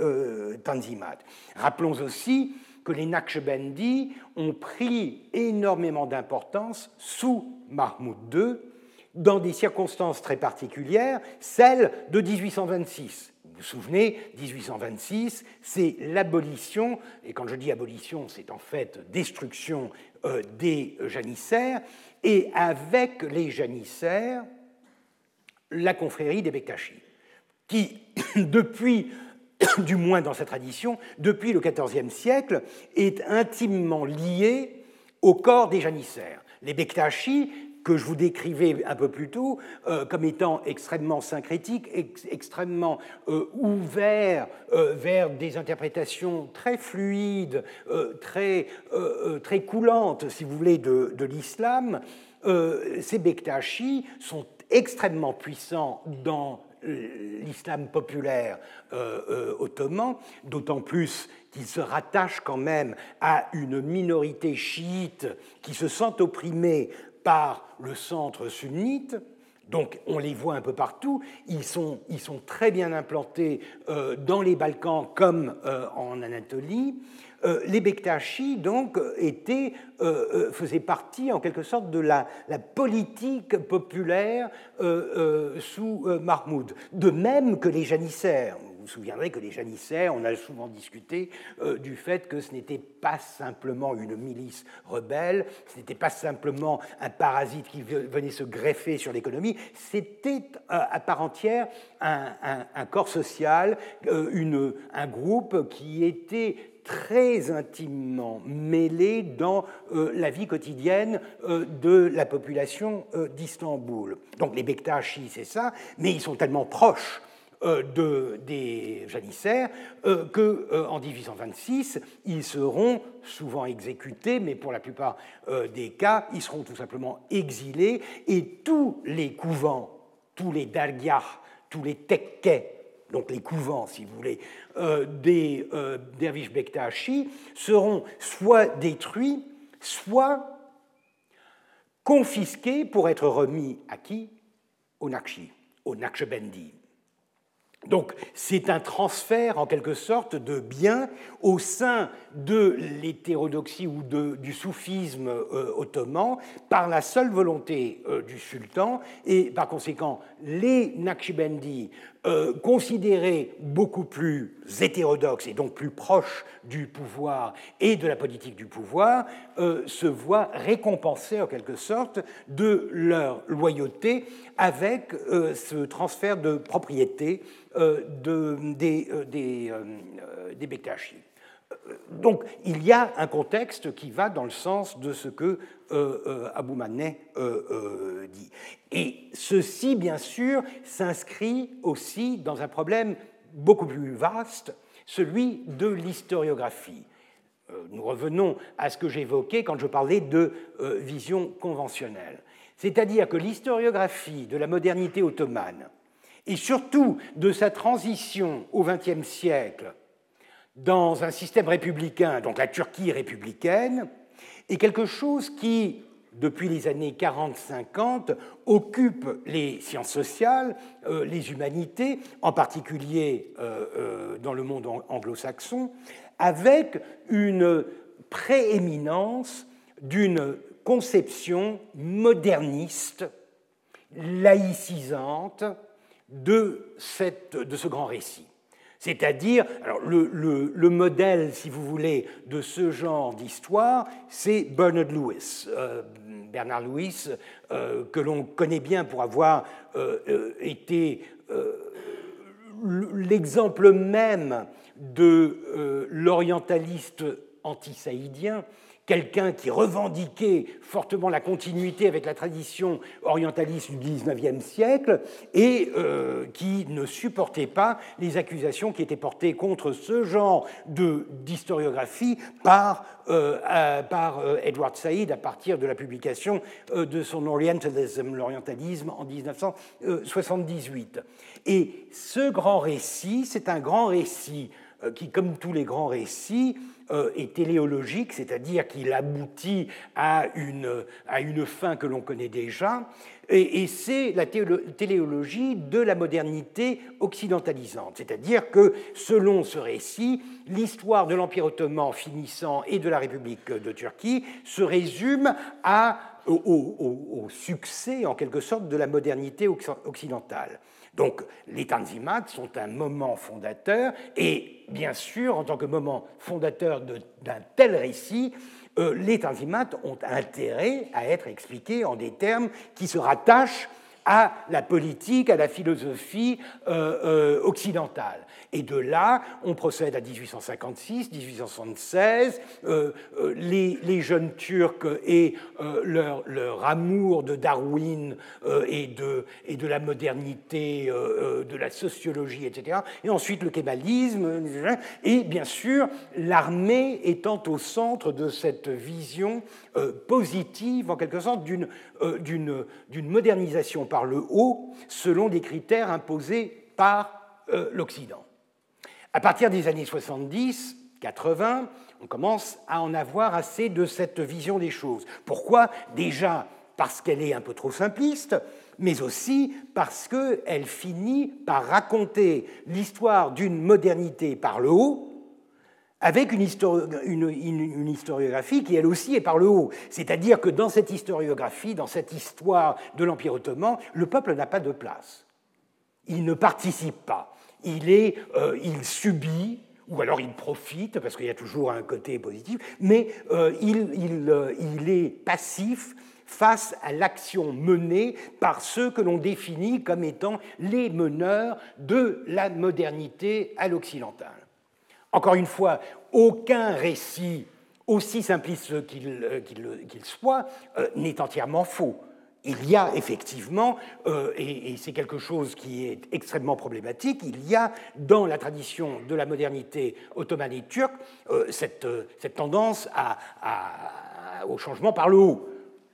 [SPEAKER 2] Tanzimat. Rappelons aussi que les Naqshbandis ont pris énormément d'importance sous Mahmoud II dans des circonstances très particulières, celles de 1826 vous souvenez, 1826, c'est l'abolition, et quand je dis abolition, c'est en fait destruction euh, des janissaires, et avec les janissaires, la confrérie des Bektashi, qui, depuis, du moins dans sa tradition, depuis le XIVe siècle, est intimement lié au corps des janissaires. Les Bektashi que je vous décrivais un peu plus tôt euh, comme étant extrêmement syncrétique, extrêmement euh, ouvert euh, vers des interprétations très fluides, très, très coulantes, si vous voulez, de, de l'islam, ces Bektashi sont extrêmement puissants dans l'islam populaire ottoman, d'autant plus qu'ils se rattachent quand même à une minorité chiite qui se sent opprimée par le centre sunnite. Donc on les voit un peu partout. Ils sont, ils sont très bien implantés euh, dans les Balkans comme euh, en Anatolie. Euh, les Bektashi, donc, étaient, faisaient partie, en quelque sorte, de la, la politique populaire sous Mahmoud. De même que les janissaires vous souviendrez que les janissaires, on a souvent discuté euh, du fait que ce n'était pas simplement une milice rebelle, ce n'était pas simplement un parasite qui venait se greffer sur l'économie, c'était euh, à part entière un, corps social, euh, un groupe qui était très intimement mêlé dans la vie quotidienne de la population d'Istanbul. Donc les Bektashi, c'est ça, mais ils sont tellement proches de, des janissaires euh, qu'en euh, 1826, ils seront souvent exécutés, mais pour la plupart des cas, ils seront tout simplement exilés et tous les couvents, tous les dargahs, tous les tekkes, donc les couvents, si vous voulez, des dervish Bektashi seront soit détruits, soit confisqués pour être remis à qui? Au Nakshi, au. Donc c'est un transfert en quelque sorte de biens au sein de l'hétérodoxie ou du soufisme euh, ottoman par la seule volonté euh, du sultan. Et par conséquent les Naqshbandi euh, considérés beaucoup plus hétérodoxes et donc plus proches du pouvoir et de la politique du pouvoir se voient récompensés en quelque sorte de leur loyauté avec ce transfert de propriété euh, de, des, euh, des, euh. Donc il y a un contexte qui va dans le sens de ce que Abou Manet dit. Et ceci, bien sûr, s'inscrit aussi dans un problème beaucoup plus vaste, celui de l'historiographie. Nous revenons à ce que j'évoquais quand je parlais de vision conventionnelle. C'est-à-dire que l'historiographie de la modernité ottomane et surtout de sa transition au XXe siècle dans un système républicain, donc la Turquie républicaine, est quelque chose qui, depuis les années 40-50, occupe les sciences sociales, euh, les humanités, en particulier euh, euh, dans le monde anglo-saxon, avec une prééminence d'une conception moderniste, laïcisante, de, cette, de ce grand récit. C'est-à-dire, le, le, modèle, si vous voulez, de ce genre d'histoire, c'est Bernard Lewis. Euh, Bernard Lewis, euh, que l'on connaît bien pour avoir euh, été l'exemple même de l'orientaliste anti-saïdien, quelqu'un qui revendiquait fortement la continuité avec la tradition orientaliste du XIXe siècle et euh, qui ne supportait pas les accusations qui étaient portées contre ce genre d'historiographie par, euh, par euh, Edward Said à partir de la publication de son Orientalism, l'orientalisme, en 1978. Et ce grand récit, c'est un grand récit qui, comme tous les grands récits, est téléologique, c'est-à-dire qu'il aboutit à une, à une fin que l'on connaît déjà, et, c'est la téléologie de la modernité occidentalisante, c'est-à-dire que selon ce récit, l'histoire de l'Empire ottoman finissant et de la République de Turquie se résume à, au succès, en quelque sorte, de la modernité occidentale. Donc les Tanzimat sont un moment fondateur et bien sûr, en tant que moment fondateur d'un tel récit, euh, les Tanzimat ont intérêt à être expliqués en des termes qui se rattachent à la politique, à la philosophie occidentale. Et de là, on procède à 1856, 1876, les, les, jeunes Turcs et leur, leur, amour de Darwin et, de, la modernité, de la sociologie, etc. Et ensuite le kébalisme, et bien sûr l'armée étant au centre de cette vision euh, positive, en quelque sorte, euh, d'une modernisation par le haut selon des critères imposés par euh, l'Occident. À partir des années 70, 80, on commence à en avoir assez de cette vision des choses. Pourquoi? Déjà parce qu'elle est un peu trop simpliste, mais aussi parce qu'elle finit par raconter l'histoire d'une modernité par le haut, avec une, historiographie qui, elle aussi, est par le haut. C'est-à-dire que dans cette historiographie, dans cette histoire de l'Empire ottoman, le peuple n'a pas de place. Il ne participe pas. Il, est, euh, il subit, ou alors il profite, parce qu'il y a toujours un côté positif, mais euh, il, euh, il est passif face à l'action menée par ceux que l'on définit comme étant les meneurs de la modernité à l'occidental. Encore une fois, aucun récit, aussi simpliste qu'il soit, n'est entièrement faux. Il y a effectivement, euh, et, c'est quelque chose qui est extrêmement problématique, il y a dans la tradition de la modernité ottomane et turque cette, tendance au changement par le haut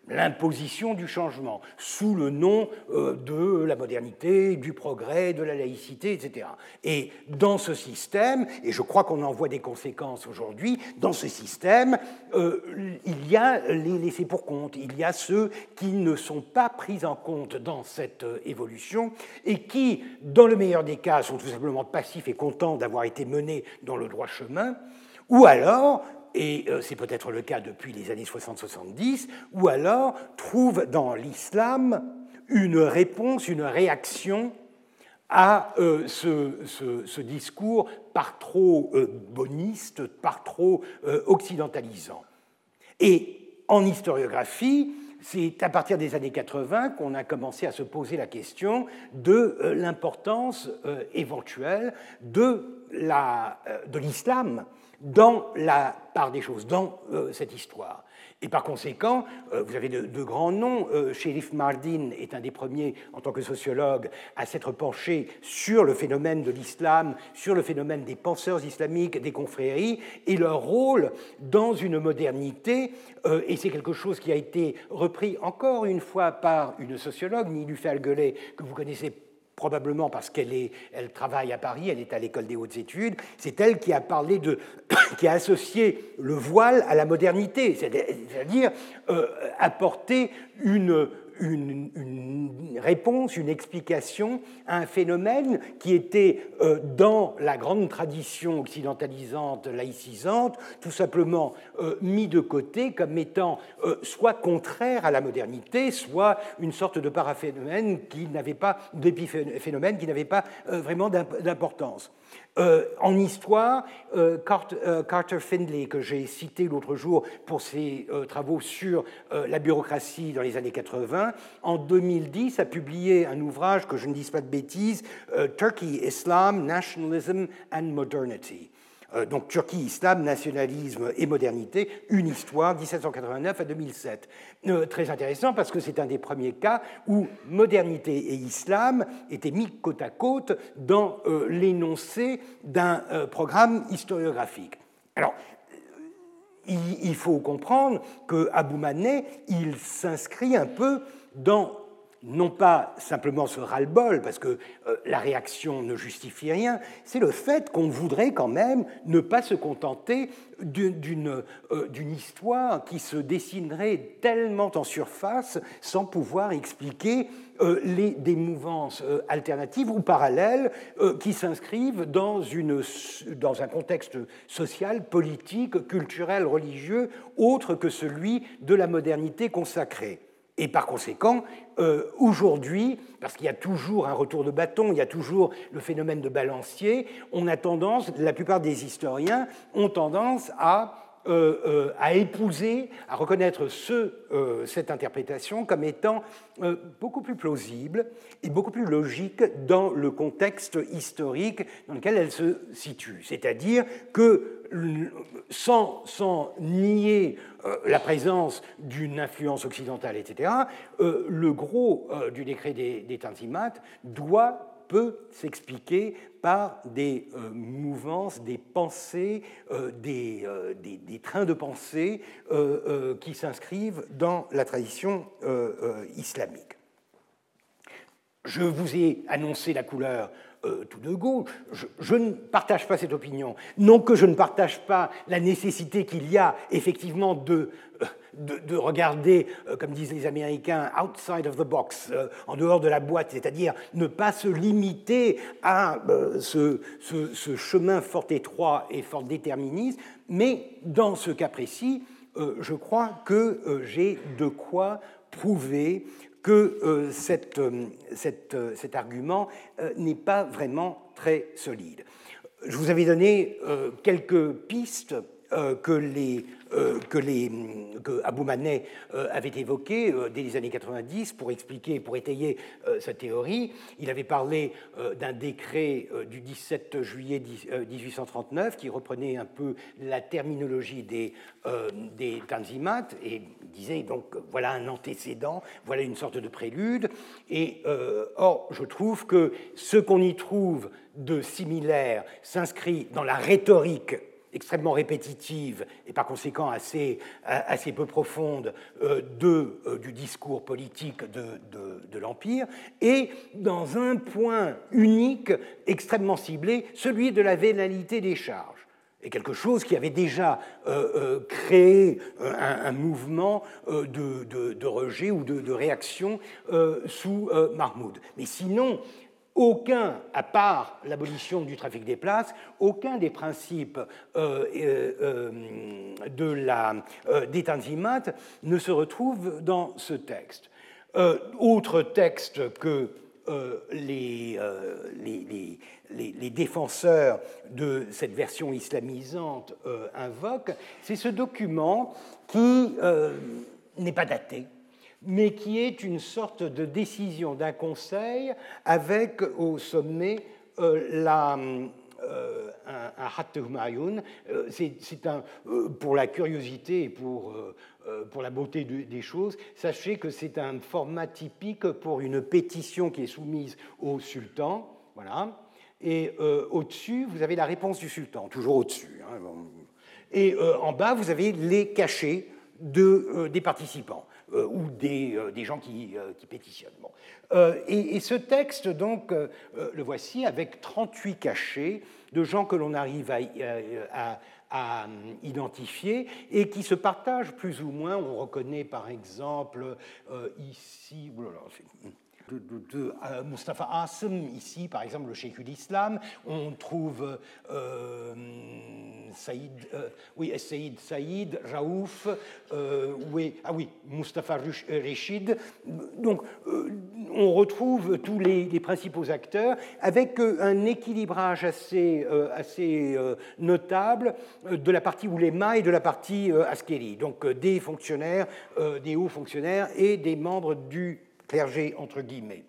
[SPEAKER 2] l'imposition du changement, sous le nom euh, de la modernité, du progrès, de la laïcité, etc. Et dans ce système, et je crois qu'on en voit des conséquences aujourd'hui, dans ce système, euh, il y a les laissés pour compte, il y a ceux qui ne sont pas pris en compte dans cette euh, évolution et qui, dans le meilleur des cas, sont tout simplement passifs et contents d'avoir été menés dans le droit chemin, ou alors et euh, c'est peut-être le cas depuis les années 60-70, ou alors trouve dans l'islam une réponse, une réaction à euh, ce, discours par trop euh, boniste, par trop occidentalisant. Et en historiographie, c'est à partir des années 80 qu'on a commencé à se poser la question de l'importance éventuelle de l'islam dans la part des choses, dans euh, cette histoire. Et par conséquent, euh, vous avez de, grands noms. Euh, Sherif Mardin est un des premiers, en tant que sociologue, à s'être penché sur le phénomène de l'islam, sur le phénomène des penseurs islamiques, des confréries, et leur rôle dans une modernité. et c'est quelque chose qui a été repris encore une fois par une sociologue, Niloufer Alguelet, que vous connaissez probablement parce qu'elle elle travaille à Paris, elle est à l'école des hautes études, c'est elle qui a parlé de, qui a associé le voile à la modernité, c'est-à-dire euh, apporter une, une, réponse, une explication à un phénomène qui était euh, dans la grande tradition occidentalisante, laïcisante, tout simplement euh, mis de côté comme étant euh, soit contraire à la modernité, soit une sorte de paraphénomène qui n'avait pas, d'épiphénomène qui n'avait pas vraiment d'importance. Euh, en histoire, euh, euh, Carter, Findlay, que j'ai cité l'autre jour pour ses travaux sur la bureaucratie dans les années 80, en 2010 a publié un ouvrage, que je ne dise pas de bêtises, Turkey, Islam, Nationalism and Modernity. Euh, donc Turquie, islam, nationalisme et modernité, une histoire, 1789 à 2007. Euh, très intéressant parce que c'est un des premiers cas où modernité et islam étaient mis côte à côte dans euh, l'énoncé d'un programme historiographique. Alors, il faut comprendre que Abou Manet, il s'inscrit un peu dans non pas simplement ce ras-le-bol, parce que euh, la réaction ne justifie rien, c'est le fait qu'on voudrait quand même ne pas se contenter d'une euh, histoire qui se dessinerait tellement en surface sans pouvoir expliquer euh, des mouvances alternatives ou parallèles qui s'inscrivent dans, dans un contexte social, politique, culturel, religieux, autre que celui de la modernité consacrée. Et par conséquent, euh, aujourd'hui, parce qu'il y a toujours un retour de bâton, il y a toujours le phénomène de balancier, on a tendance, la plupart des historiens ont tendance à à épouser, à reconnaître ce, cette interprétation comme étant beaucoup plus plausible et beaucoup plus logique dans le contexte historique dans lequel elle se situe. C'est-à-dire que sans, nier la présence d'une influence occidentale, etc., le gros du décret des, des doit peut s'expliquer par des euh, mouvances, des pensées, euh, euh, des, des, trains de pensée qui s'inscrivent dans la tradition islamique. Je vous ai annoncé la couleur tout de gauche. Je, ne partage pas cette opinion. Non que je ne partage pas la nécessité qu'il y a effectivement de de, regarder, euh, comme disent les Américains, outside of the box, euh, en dehors de la boîte, c'est-à-dire ne pas se limiter à euh, ce, chemin fort étroit et fort déterministe, mais dans ce cas précis, je crois que j'ai de quoi prouver que cette, cette, cet argument n'est pas vraiment très solide. Je vous avais donné quelques pistes que les euh, que, les, que Abou Manet euh, avait évoqué euh, dès les années 90 pour expliquer, pour étayer sa théorie. Il avait parlé d'un décret du 17 juillet 1839 qui reprenait un peu la terminologie des, des Tanzimat et disait donc voilà un antécédent, voilà une sorte de prélude. Et or, je trouve que ce qu'on y trouve de similaire s'inscrit dans la rhétorique extrêmement répétitive et par conséquent assez, assez peu profonde euh, de, euh, du discours politique de, de, l'Empire, et dans un point unique, extrêmement ciblé, celui de la vénalité des charges et quelque chose qui avait déjà euh, créé un, mouvement de, de, rejet ou de, réaction sous Mahmoud. Mais sinon, aucun, à part l'abolition du trafic des places, aucun des principes euh, euh, euh, de la, des Tanzimat ne se retrouve dans ce texte. autre texte que les, les, les, défenseurs de cette version islamisante invoquent, c'est ce document qui n'est pas daté, mais qui est une sorte de décision d'un conseil avec au sommet euh, la, euh, un, un euh, C'est pour la curiosité et pour, la beauté des choses, sachez que c'est un format typique pour une pétition qui est soumise au sultan. Voilà. Et au-dessus, vous avez la réponse du sultan, toujours au-dessus. Hein, et en bas, vous avez les cachets de, des participants. Euh, ou des, euh, des, gens qui, euh, pétitionnent. Et, ce texte, donc, le voici avec 38 cachets de gens que l'on arrive à identifier et qui se partagent plus ou moins. On reconnaît par exemple ici, de, euh, Mustafa Assem, ici par exemple le cheikh l'Islam, on trouve euh, Saïd, euh, oui, Saïd Saïd, Raouf, oui, ah Mustafa Reshid. Donc on retrouve tous les, principaux acteurs avec un équilibrage assez, notable de la partie Oulema et de la partie Askeri, donc des fonctionnaires, des hauts fonctionnaires et des membres du clergé entre guillemets.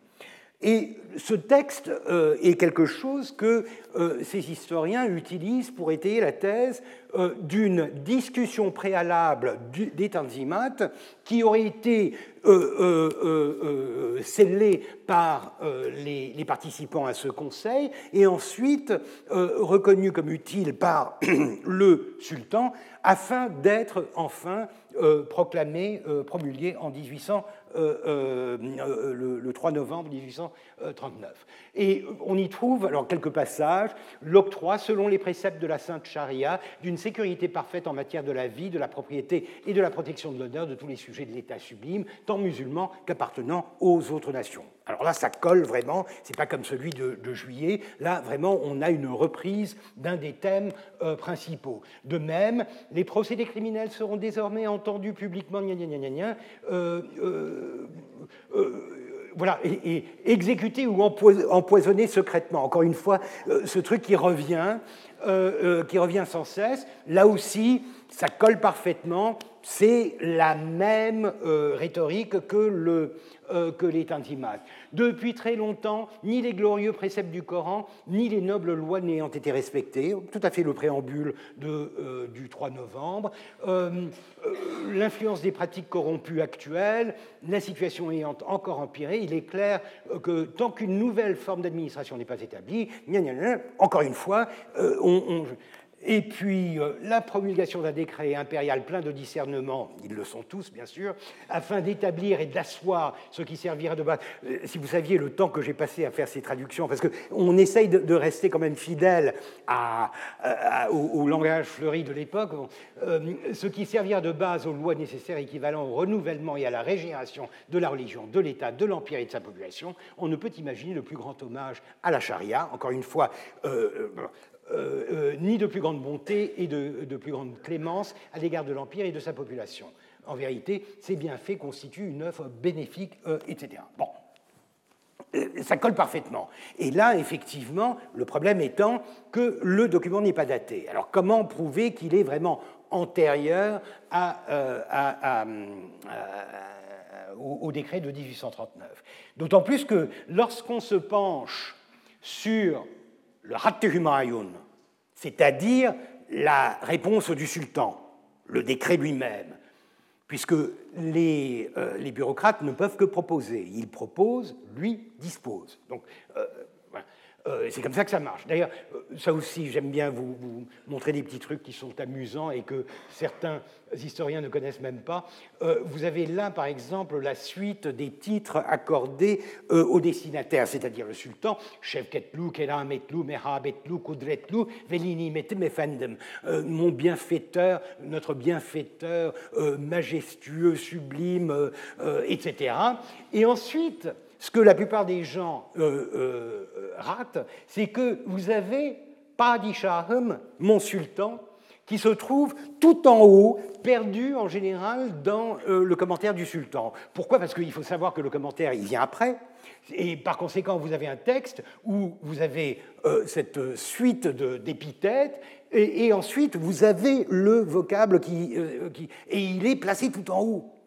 [SPEAKER 2] Et ce texte euh, est quelque chose que euh, ces historiens utilisent pour étayer la thèse euh, d'une discussion préalable des Tanzimat qui aurait été scellée par les, les, participants à ce conseil et ensuite reconnue comme utile par le sultan afin d'être enfin proclamée, promulguée en 1800 euh, euh, le, 3 novembre 1839. Et on y trouve, alors quelques passages, l'octroi, selon les préceptes de la Sainte Charia, d'une sécurité parfaite en matière de la vie, de la propriété et de la protection de l'honneur de tous les sujets de l'État sublime, tant musulmans qu'appartenant aux autres nations. Alors là, ça colle vraiment, c'est pas comme celui de, juillet, là vraiment on a une reprise d'un des thèmes euh, principaux. De même, les procédés criminels seront désormais entendus publiquement, euh, euh, voilà, et, exécutés ou empoisonnés secrètement. Encore une fois, ce truc qui revient qui revient sans cesse. Là aussi, ça colle parfaitement. C'est la même rhétorique que le, euh, que les Tantimas. Depuis très longtemps, ni les glorieux préceptes du Coran, ni les nobles lois n'ayant été respectés, tout à fait le préambule euh, du 3 novembre, euh, l'influence des pratiques corrompues actuelles, la situation ayant encore empiré, il est clair que tant qu'une nouvelle forme d'administration n'est pas établie, encore une fois, on et puis euh, la promulgation d'un décret impérial plein de discernement, ils le sont tous bien sûr, afin d'établir et d'asseoir ce qui servira de base. Euh, si vous saviez le temps que j'ai passé à faire ces traductions, parce qu'on essaye de, rester quand même fidèle au, langage fleuri de l'époque, euh, ce qui servira de base aux lois nécessaires équivalent au renouvellement et à la régénération de la religion, de l'État, de l'Empire et de sa population, on ne peut imaginer le plus grand hommage à la charia. Encore une fois, euh, euh, ni de plus grande bonté et de, plus grande clémence à l'égard de l'Empire et de sa population. En vérité, ces bienfaits constituent une œuvre bénéfique, euh, etc. Bon, ça colle parfaitement. Et là, effectivement, le problème étant que le document n'est pas daté. Alors, comment prouver qu'il est vraiment antérieur au, décret de 1839 D'autant plus que lorsqu'on se penche sur le Humayun, c'est-à-dire la réponse du sultan, le décret lui-même, puisque les, euh, bureaucrates ne peuvent que proposer. Il propose, lui dispose. Donc, euh, euh, c'est comme ça que ça marche. D'ailleurs, euh, ça aussi, j'aime bien vous, montrer des petits trucs qui sont amusants et que certains historiens ne connaissent même pas. Euh, vous avez là, par exemple, la suite des titres accordés au destinataire, c'est-à-dire le sultan, Shevketlu, Kerametlu, Mehabetlu, Kudretlu, Velini Metemefendem, mon bienfaiteur, notre bienfaiteur majestueux, sublime, etc. Et ensuite, ce que la plupart des gens euh, euh, ratent, c'est que vous avez Padishahum, mon sultan, qui se trouve tout en haut, perdu en général dans euh, le commentaire du sultan. Pourquoi? Parce qu'il faut savoir que le commentaire, il vient après. Et par conséquent, vous avez un texte où vous avez cette suite d'épithètes, et, ensuite vous avez le vocable qui, qui, Et il est placé tout en haut.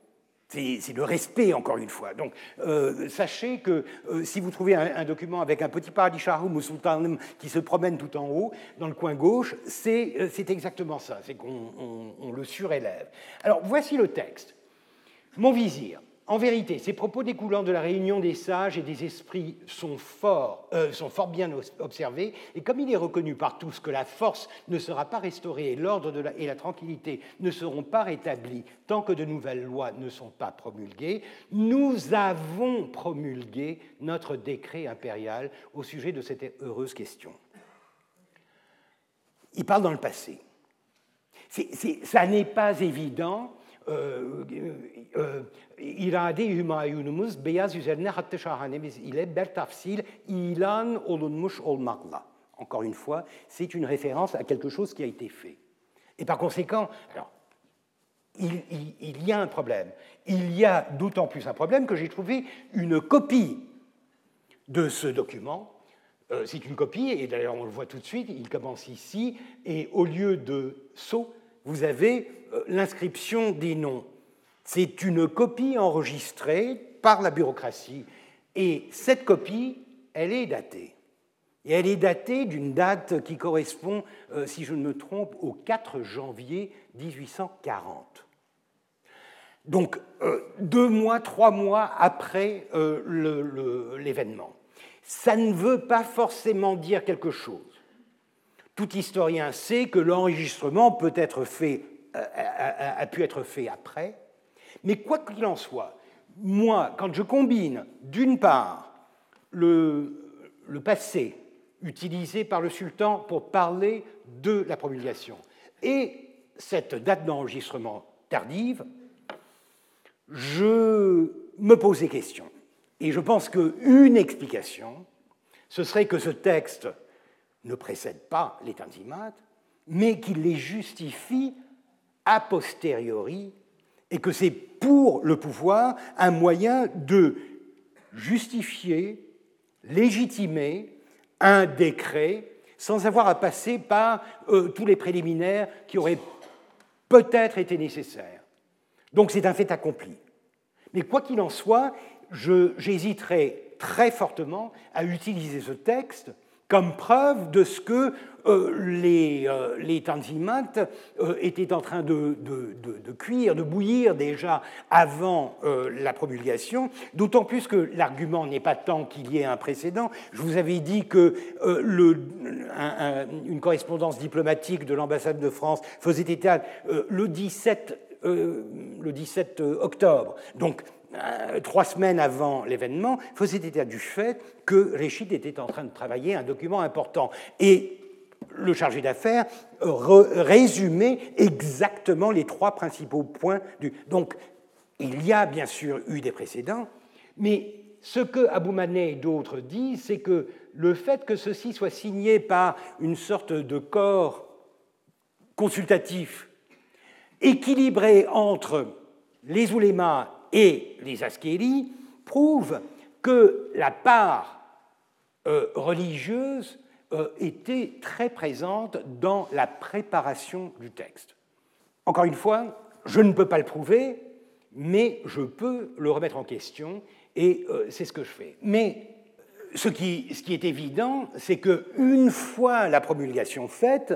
[SPEAKER 2] C'est le respect, encore une fois. Donc, euh, sachez que euh, si vous trouvez un, document avec un petit paradisharum ou sultanum qui se promène tout en haut, dans le coin gauche, c'est euh, exactement ça, c'est qu'on le surélève. Alors, voici le texte. Mon vizir, en vérité, ces propos découlant de la réunion des sages et des esprits sont fort, euh, sont fort bien observés, et comme il est reconnu par tous que la force ne sera pas restaurée et l'ordre et la tranquillité ne seront pas rétablis tant que de nouvelles lois ne sont pas promulguées, nous avons promulgué notre décret impérial au sujet de cette heureuse question. Il parle dans le passé. ça n'est pas évident ilan olunmuş olmakla. Encore une fois, c'est une référence à quelque chose qui a été fait. Et par conséquent, alors, il, y a un problème. Il y a d'autant plus un problème que j'ai trouvé une copie de ce document. Euh, c'est une copie, et d'ailleurs on le voit tout de suite, il commence ici, et au lieu de saut, vous avez euh, l'inscription des noms. C'est une copie enregistrée par la bureaucratie. Et cette copie, elle est datée. Et elle est datée d'une date qui correspond, euh, si je ne me trompe, au 4 janvier 1840. Donc, euh, deux mois, trois mois après l'événement. Ça ne veut pas forcément dire quelque chose. Tout historien sait que l'enregistrement euh, a, pu être fait après, mais quoi qu'il en soit, moi, quand je combine d'une part le, passé utilisé par le sultan pour parler de la promulgation et cette date d'enregistrement tardive, je me pose des questions. Et je pense qu'une explication, ce serait que ce texte ne précède pas les tanzimat, mais qu'il les justifie a posteriori, et que c'est pour le pouvoir un moyen de justifier, légitimer un décret sans avoir à passer par euh, tous les préliminaires qui auraient peut-être été nécessaires. Donc c'est un fait accompli. Mais quoi qu'il en soit, j'hésiterai très fortement à utiliser ce texte comme preuve de ce que euh, les, euh, les Tanzimat euh, étaient en train de, cuire, de bouillir déjà avant la promulgation, d'autant plus que l'argument n'est pas tant qu'il y ait un précédent. Je vous avais dit que une correspondance diplomatique de l'ambassade de France faisait état le 17 le 17 octobre. Donc, euh, trois semaines avant l'événement, faisait état du fait que Réchid était en train de travailler un document important. Et le chargé d'affaires résumait exactement les trois principaux points du. Donc, il y a bien sûr eu des précédents, mais ce que Abou Mané et d'autres disent, c'est que le fait que ceci soit signé par une sorte de corps consultatif équilibré entre les oulémas et les Askéris prouvent que la part euh, religieuse euh, était très présente dans la préparation du texte. Encore une fois, je ne peux pas le prouver, mais je peux le remettre en question, et euh, c'est ce que je fais. Mais ce qui, ce qui est évident, c'est qu'une fois la promulgation faite,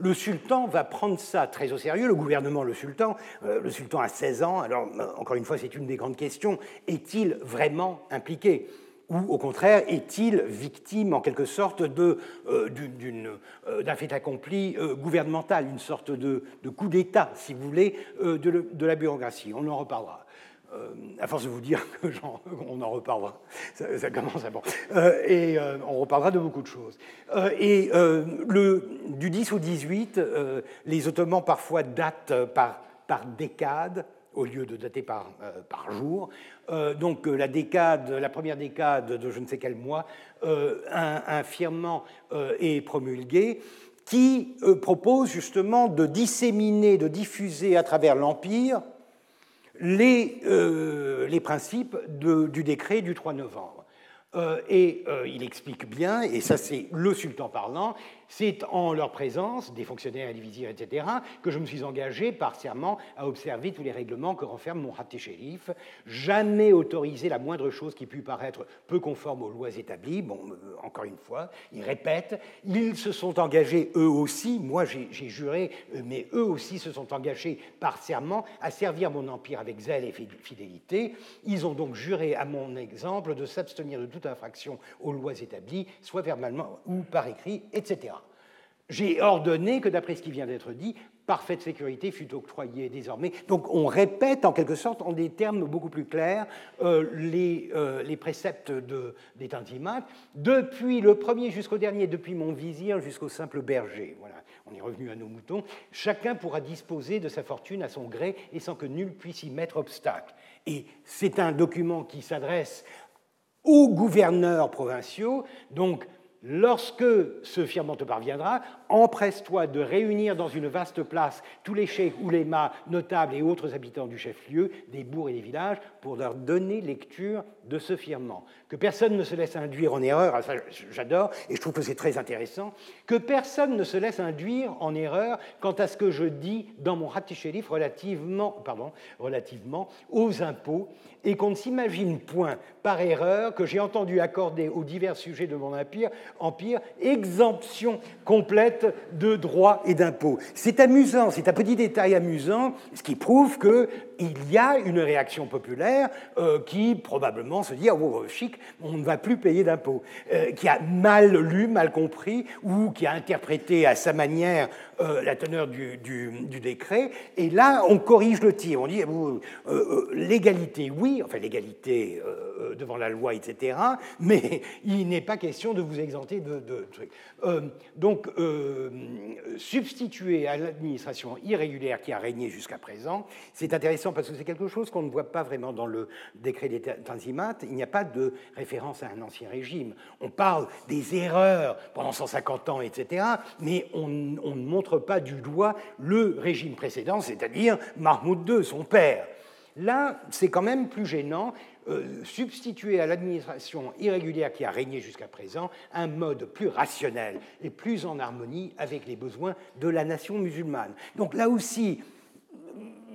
[SPEAKER 2] le sultan va prendre ça très au sérieux, le gouvernement, le sultan. Euh, le sultan a 16 ans, alors euh, encore une fois, c'est une des grandes questions. Est-il vraiment impliqué? Ou au contraire, est-il victime en quelque sorte euh, d'un fait accompli gouvernemental, une sorte de, coup d'État, si vous voulez, de, la bureaucratie? On en reparlera. Euh, à force de vous dire que on en reparlera, ça, commence à bon. Euh, et euh, on reparlera de beaucoup de choses. et le, du 10 au 18, les Ottomans parfois datent par, décade au lieu de dater par, jour. donc la décade, la première décade de je ne sais quel mois, un, un, est promulgué qui propose justement de disséminer, de diffuser à travers l'Empire les, euh, les principes du décret du 3 novembre. Euh, et euh, il explique bien, et ça c'est le sultan parlant, c'est en leur présence, des fonctionnaires, des vizirs, etc., que je me suis engagé par serment à observer tous les règlements que renferme mon raté shérif, jamais autoriser la moindre chose qui pût paraître peu conforme aux lois établies. Bon, euh, encore une fois, ils répètent, ils se sont engagés eux aussi, moi j'ai juré, euh, mais eux aussi se sont engagés par serment à servir mon empire avec zèle et fidélité. Ils ont donc juré à mon exemple de s'abstenir de toute infraction aux lois établies, soit verbalement ou par écrit, etc j'ai ordonné que, d'après ce qui vient d'être dit, parfaite sécurité fut octroyée désormais. Donc on répète en quelque sorte en des termes beaucoup plus clairs euh, les, euh, les, préceptes de, des Tanzimat, depuis le premier jusqu'au dernier, depuis mon vizir jusqu'au simple berger. Voilà, on est revenu à nos moutons. Chacun pourra disposer de sa fortune à son gré et sans que nul puisse y mettre obstacle. Et c'est un document qui s'adresse aux gouverneurs provinciaux, donc Lorsque ce firmament te parviendra, empresse-toi de réunir dans une vaste place tous les chefs, oulémas, notables et autres habitants du chef-lieu, des bourgs et des villages, pour leur donner lecture de ce firmament. Que personne ne se laisse induire en erreur, ah, ça j'adore, et je trouve que c'est très intéressant, que personne ne se laisse induire en erreur quant à ce que je dis dans mon Hatishérif relativement, relativement aux impôts, et qu'on ne s'imagine point par erreur que j'ai entendu accorder aux divers sujets de mon empire, empire exemption complète de droits et d'impôts. C'est amusant, c'est un petit détail amusant, ce qui prouve qu'il y a une réaction populaire euh, qui probablement se dit oh, chic, on ne va plus payer d'impôts, euh, qui a mal lu, mal compris, ou qui a interprété à sa manière euh, la teneur du, décret. Et là, on corrige le tir. On dit l'égalité, oui, enfin l'égalité devant la loi, etc. Mais il n'est pas question de vous exempter de, trucs. donc, substituer à l'administration irrégulière qui a régné jusqu'à présent, c'est intéressant parce que c'est quelque chose qu'on ne voit pas vraiment dans le décret des Tanzimat. Il n'y a pas de référence à un ancien régime. On parle des erreurs pendant 150 ans, etc., mais on, ne montre pas du doigt le régime précédent, c'est-à-dire Mahmoud II, son père. Là, c'est quand même plus gênant, euh, substituer à l'administration irrégulière qui a régné jusqu'à présent un mode plus rationnel et plus en harmonie avec les besoins de la nation musulmane. Donc là aussi,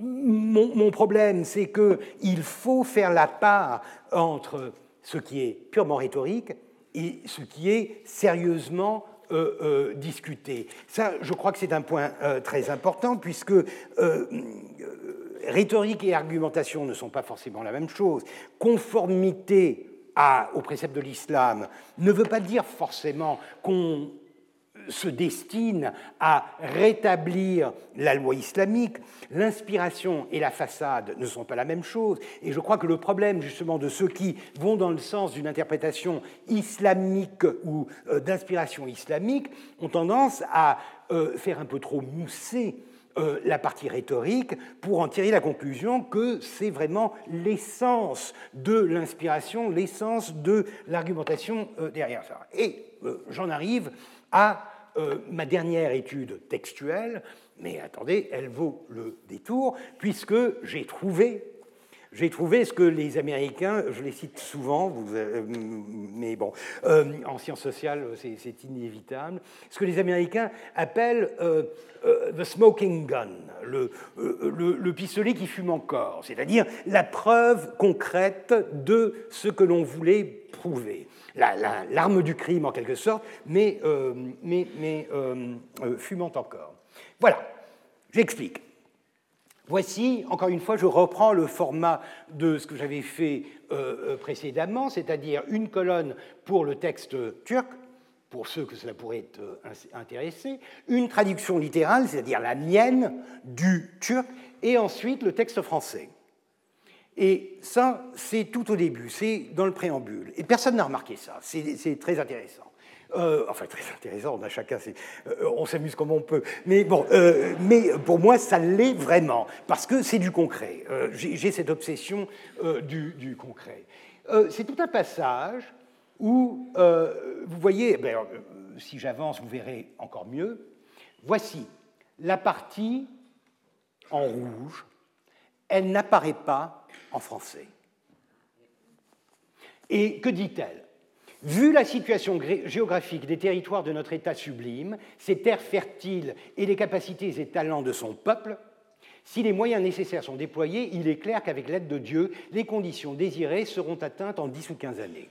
[SPEAKER 2] mon, problème, c'est qu'il faut faire la part entre ce qui est purement rhétorique et ce qui est sérieusement euh, euh, discuté. Ça, je crois que c'est un point très important, puisque rhétorique et argumentation ne sont pas forcément la même chose. Conformité à, au précepte de l'islam ne veut pas dire forcément qu'on se destine à rétablir la loi islamique. L'inspiration et la façade ne sont pas la même chose. Et je crois que le problème justement de ceux qui vont dans le sens d'une interprétation islamique ou euh, d'inspiration islamique ont tendance à euh, faire un peu trop mousser euh, la partie rhétorique pour en tirer la conclusion que c'est vraiment l'essence de l'inspiration, l'essence de l'argumentation derrière ça. Et j'en arrive à ma dernière étude textuelle, mais attendez, elle vaut le détour, puisque j'ai trouvé j'ai trouvé ce que les Américains, je les cite souvent, euh, mais bon, euh, en sciences sociales, c'est inévitable, ce que les Américains appellent euh, the smoking gun, le, pistolet qui fume encore, c'est-à-dire la preuve concrète de ce que l'on voulait prouver. L'arme du crime, en quelque sorte, mais, mais, mais fumant encore. Voilà, j'explique. Voici, encore une fois, je reprends le format de ce que j'avais fait euh, euh, précédemment, c'est-à-dire une colonne pour le texte turc, pour ceux que cela pourrait euh, intéresser, une traduction littérale, c'est-à-dire la mienne, du turc, et ensuite le texte français. Et ça, c'est tout au début, c'est dans le préambule. Et personne n'a remarqué ça, c'est très intéressant. Euh, enfin, très intéressant, on a chacun, euh, on s'amuse comme on peut. Mais bon, euh, mais pour moi, ça l'est vraiment, parce que c'est du concret. J'ai cette obsession du, concret. c'est tout un passage où, vous voyez, eh si j'avance, vous verrez encore mieux. Voici la partie en rouge, elle n'apparaît pas en français. Et que dit-elle? Vu la situation géographique des territoires de notre État sublime, ses terres fertiles et les capacités et talents de son peuple, si les moyens nécessaires sont déployés, il est clair qu'avec l'aide de Dieu, les conditions désirées seront atteintes en 10 ou 15 années.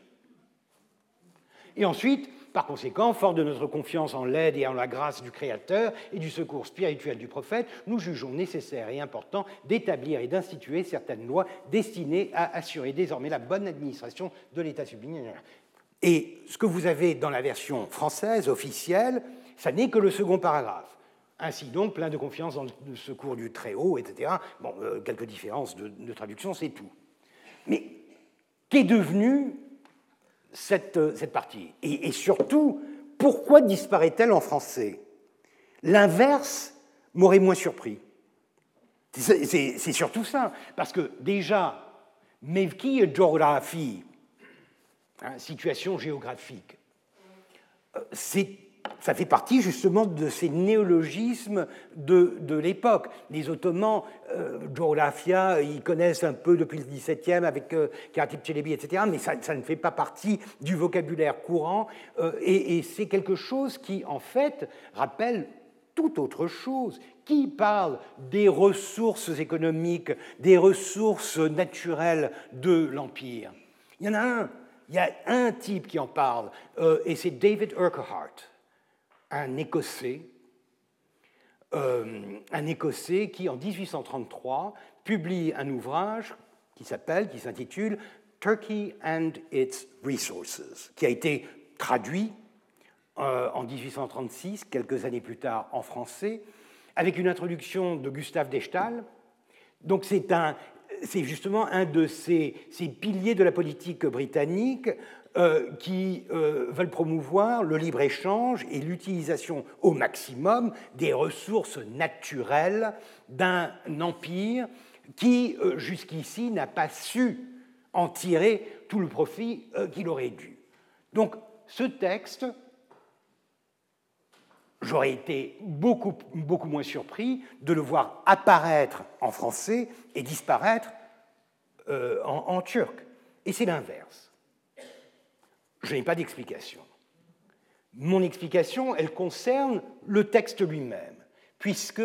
[SPEAKER 2] Et ensuite, par conséquent, fort de notre confiance en l'aide et en la grâce du Créateur et du secours spirituel du prophète, nous jugeons nécessaire et important d'établir et d'instituer certaines lois destinées à assurer désormais la bonne administration de l'État sublime. Et ce que vous avez dans la version française officielle, ça n'est que le second paragraphe. Ainsi donc, plein de confiance dans le secours du Très-Haut, etc. Bon, euh, quelques différences de, traduction, c'est tout. Mais qu'est devenue cette, euh, cette partie et, surtout, pourquoi disparaît-elle en français? L'inverse m'aurait moins surpris. C'est surtout ça, parce que déjà, Mevki et Geographie, Hein, situation géographique. Euh, ça fait partie justement de ces néologismes de, de l'époque. Les Ottomans, euh, ils connaissent un peu depuis le XVIIe avec euh, Karatip etc., mais ça, ne fait pas partie du vocabulaire courant, euh, et, et c'est quelque chose qui, en fait, rappelle tout autre chose. Qui parle des ressources économiques, des ressources naturelles de l'Empire? Il y en a un, il y a un type qui en parle, euh, et c'est David Urquhart, un Écossais, euh, un Écossais qui, en 1833, publie un ouvrage qui s'appelle, qui s'intitule Turkey and its Resources, qui a été traduit euh, en 1836, quelques années plus tard en français, avec une introduction de Gustave Dechtal. Donc c'est un, c'est justement un de ces, piliers de la politique britannique euh, qui euh, veulent promouvoir le libre-échange et l'utilisation au maximum des ressources naturelles d'un empire qui, euh, jusqu'ici, n'a pas su en tirer tout le profit qu'il aurait dû. Donc, ce texte j'aurais été beaucoup, beaucoup moins surpris de le voir apparaître en français et disparaître en, turc. Et c'est l'inverse. Je n'ai pas d'explication. Mon explication, elle concerne le texte lui-même, puisque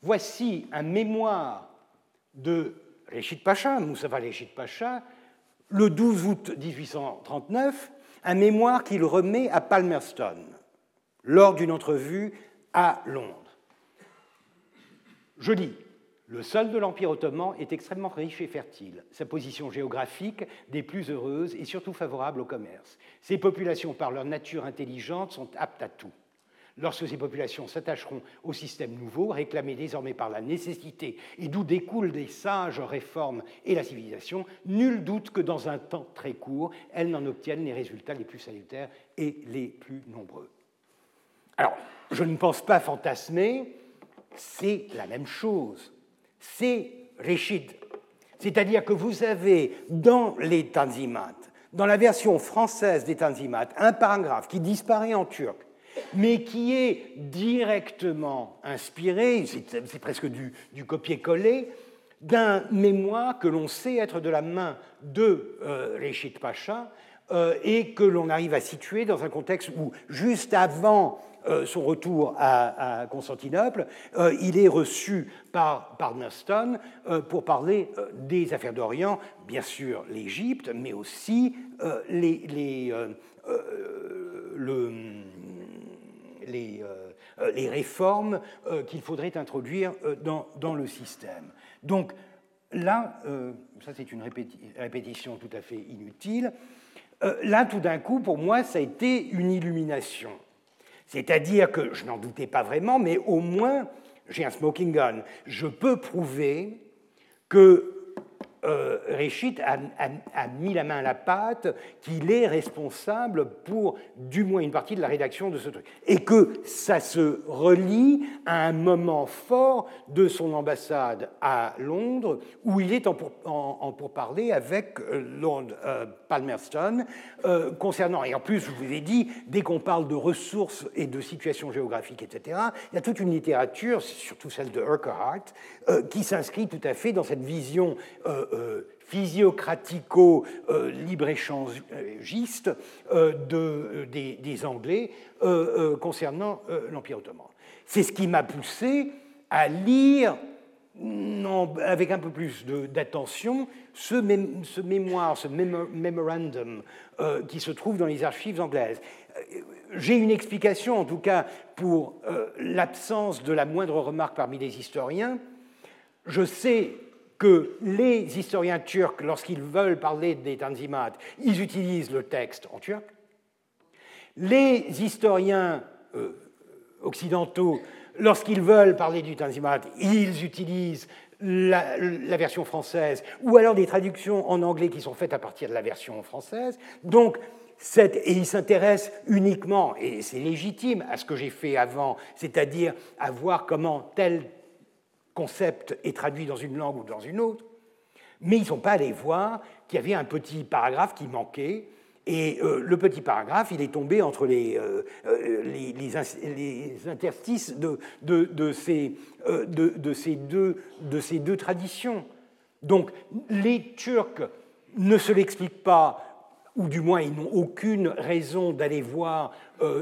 [SPEAKER 2] voici un mémoire de Reshid Pacha, Moussafa Reshid Pacha, le 12 août 1839, un mémoire qu'il remet à Palmerston lors d'une entrevue à Londres. Je lis le sol de l'Empire ottoman est extrêmement riche et fertile, sa position géographique des plus heureuses et surtout favorable au commerce. Ses populations, par leur nature intelligente, sont aptes à tout. Lorsque ces populations s'attacheront au système nouveau, réclamé désormais par la nécessité et d'où découlent des sages réformes et la civilisation, nul doute que dans un temps très court, elles n'en obtiennent les résultats les plus salutaires et les plus nombreux. Alors, je ne pense pas fantasmer, c'est la même chose c'est Rishid. C'est-à-dire que vous avez dans les Tanzimat, dans la version française des Tanzimat, un paragraphe qui disparaît en turc, mais qui est directement inspiré, c'est presque du, copier-coller, d'un mémoire que l'on sait être de la main de euh, Pacha euh, et que l'on arrive à situer dans un contexte où, juste avant son retour à, Constantinople, euh, il est reçu par, par euh, pour parler des affaires d'Orient, bien sûr l'Égypte, mais aussi les, les, le, les, les, réformes qu'il faudrait introduire dans, dans, le système. Donc là, ça c'est une répétition tout à fait inutile, là tout d'un coup, pour moi, ça a été une illumination. C'est-à-dire que je n'en doutais pas vraiment, mais au moins, j'ai un smoking gun. Je peux prouver que euh, a, mis la main à la pâte, qu'il est responsable pour du moins une partie de la rédaction de ce truc. Et que ça se relie à un moment fort de son ambassade à Londres, où il est en, pourparler avec euh, Lord euh, Palmerston euh, concernant, et en plus, je vous ai dit, dès qu'on parle de ressources et de situations géographiques, etc., il y a toute une littérature, surtout celle de Urquhart, qui s'inscrit tout à fait dans cette vision euh, physiocratico-libre-échangiste euh, de, des, Anglais euh, concernant l'Empire ottoman. C'est ce qui m'a poussé à lire avec un peu plus d'attention ce, ce, mémoire, ce memorandum qui se trouve dans les archives anglaises. J'ai une explication, en tout cas, pour l'absence de la moindre remarque parmi les historiens. Je sais que les historiens turcs, lorsqu'ils veulent parler des Tanzimat, ils utilisent le texte en turc. Les historiens euh, occidentaux, lorsqu'ils veulent parler du Tanzimat, ils utilisent la, version française ou alors des traductions en anglais qui sont faites à partir de la version française. Donc, et ils s'intéressent uniquement, et c'est légitime, à ce que j'ai fait avant, c'est-à-dire à voir comment tel concept est traduit dans une langue ou dans une autre, mais ils ne sont pas allés voir qu'il y avait un petit paragraphe qui manquait, et euh, le petit paragraphe, il est tombé entre les, euh, euh, les, interstices de, de, de, ces, de, ces deux, de ces deux traditions. Donc les Turcs ne se l'expliquent pas ou du moins ils n'ont aucune raison d'aller voir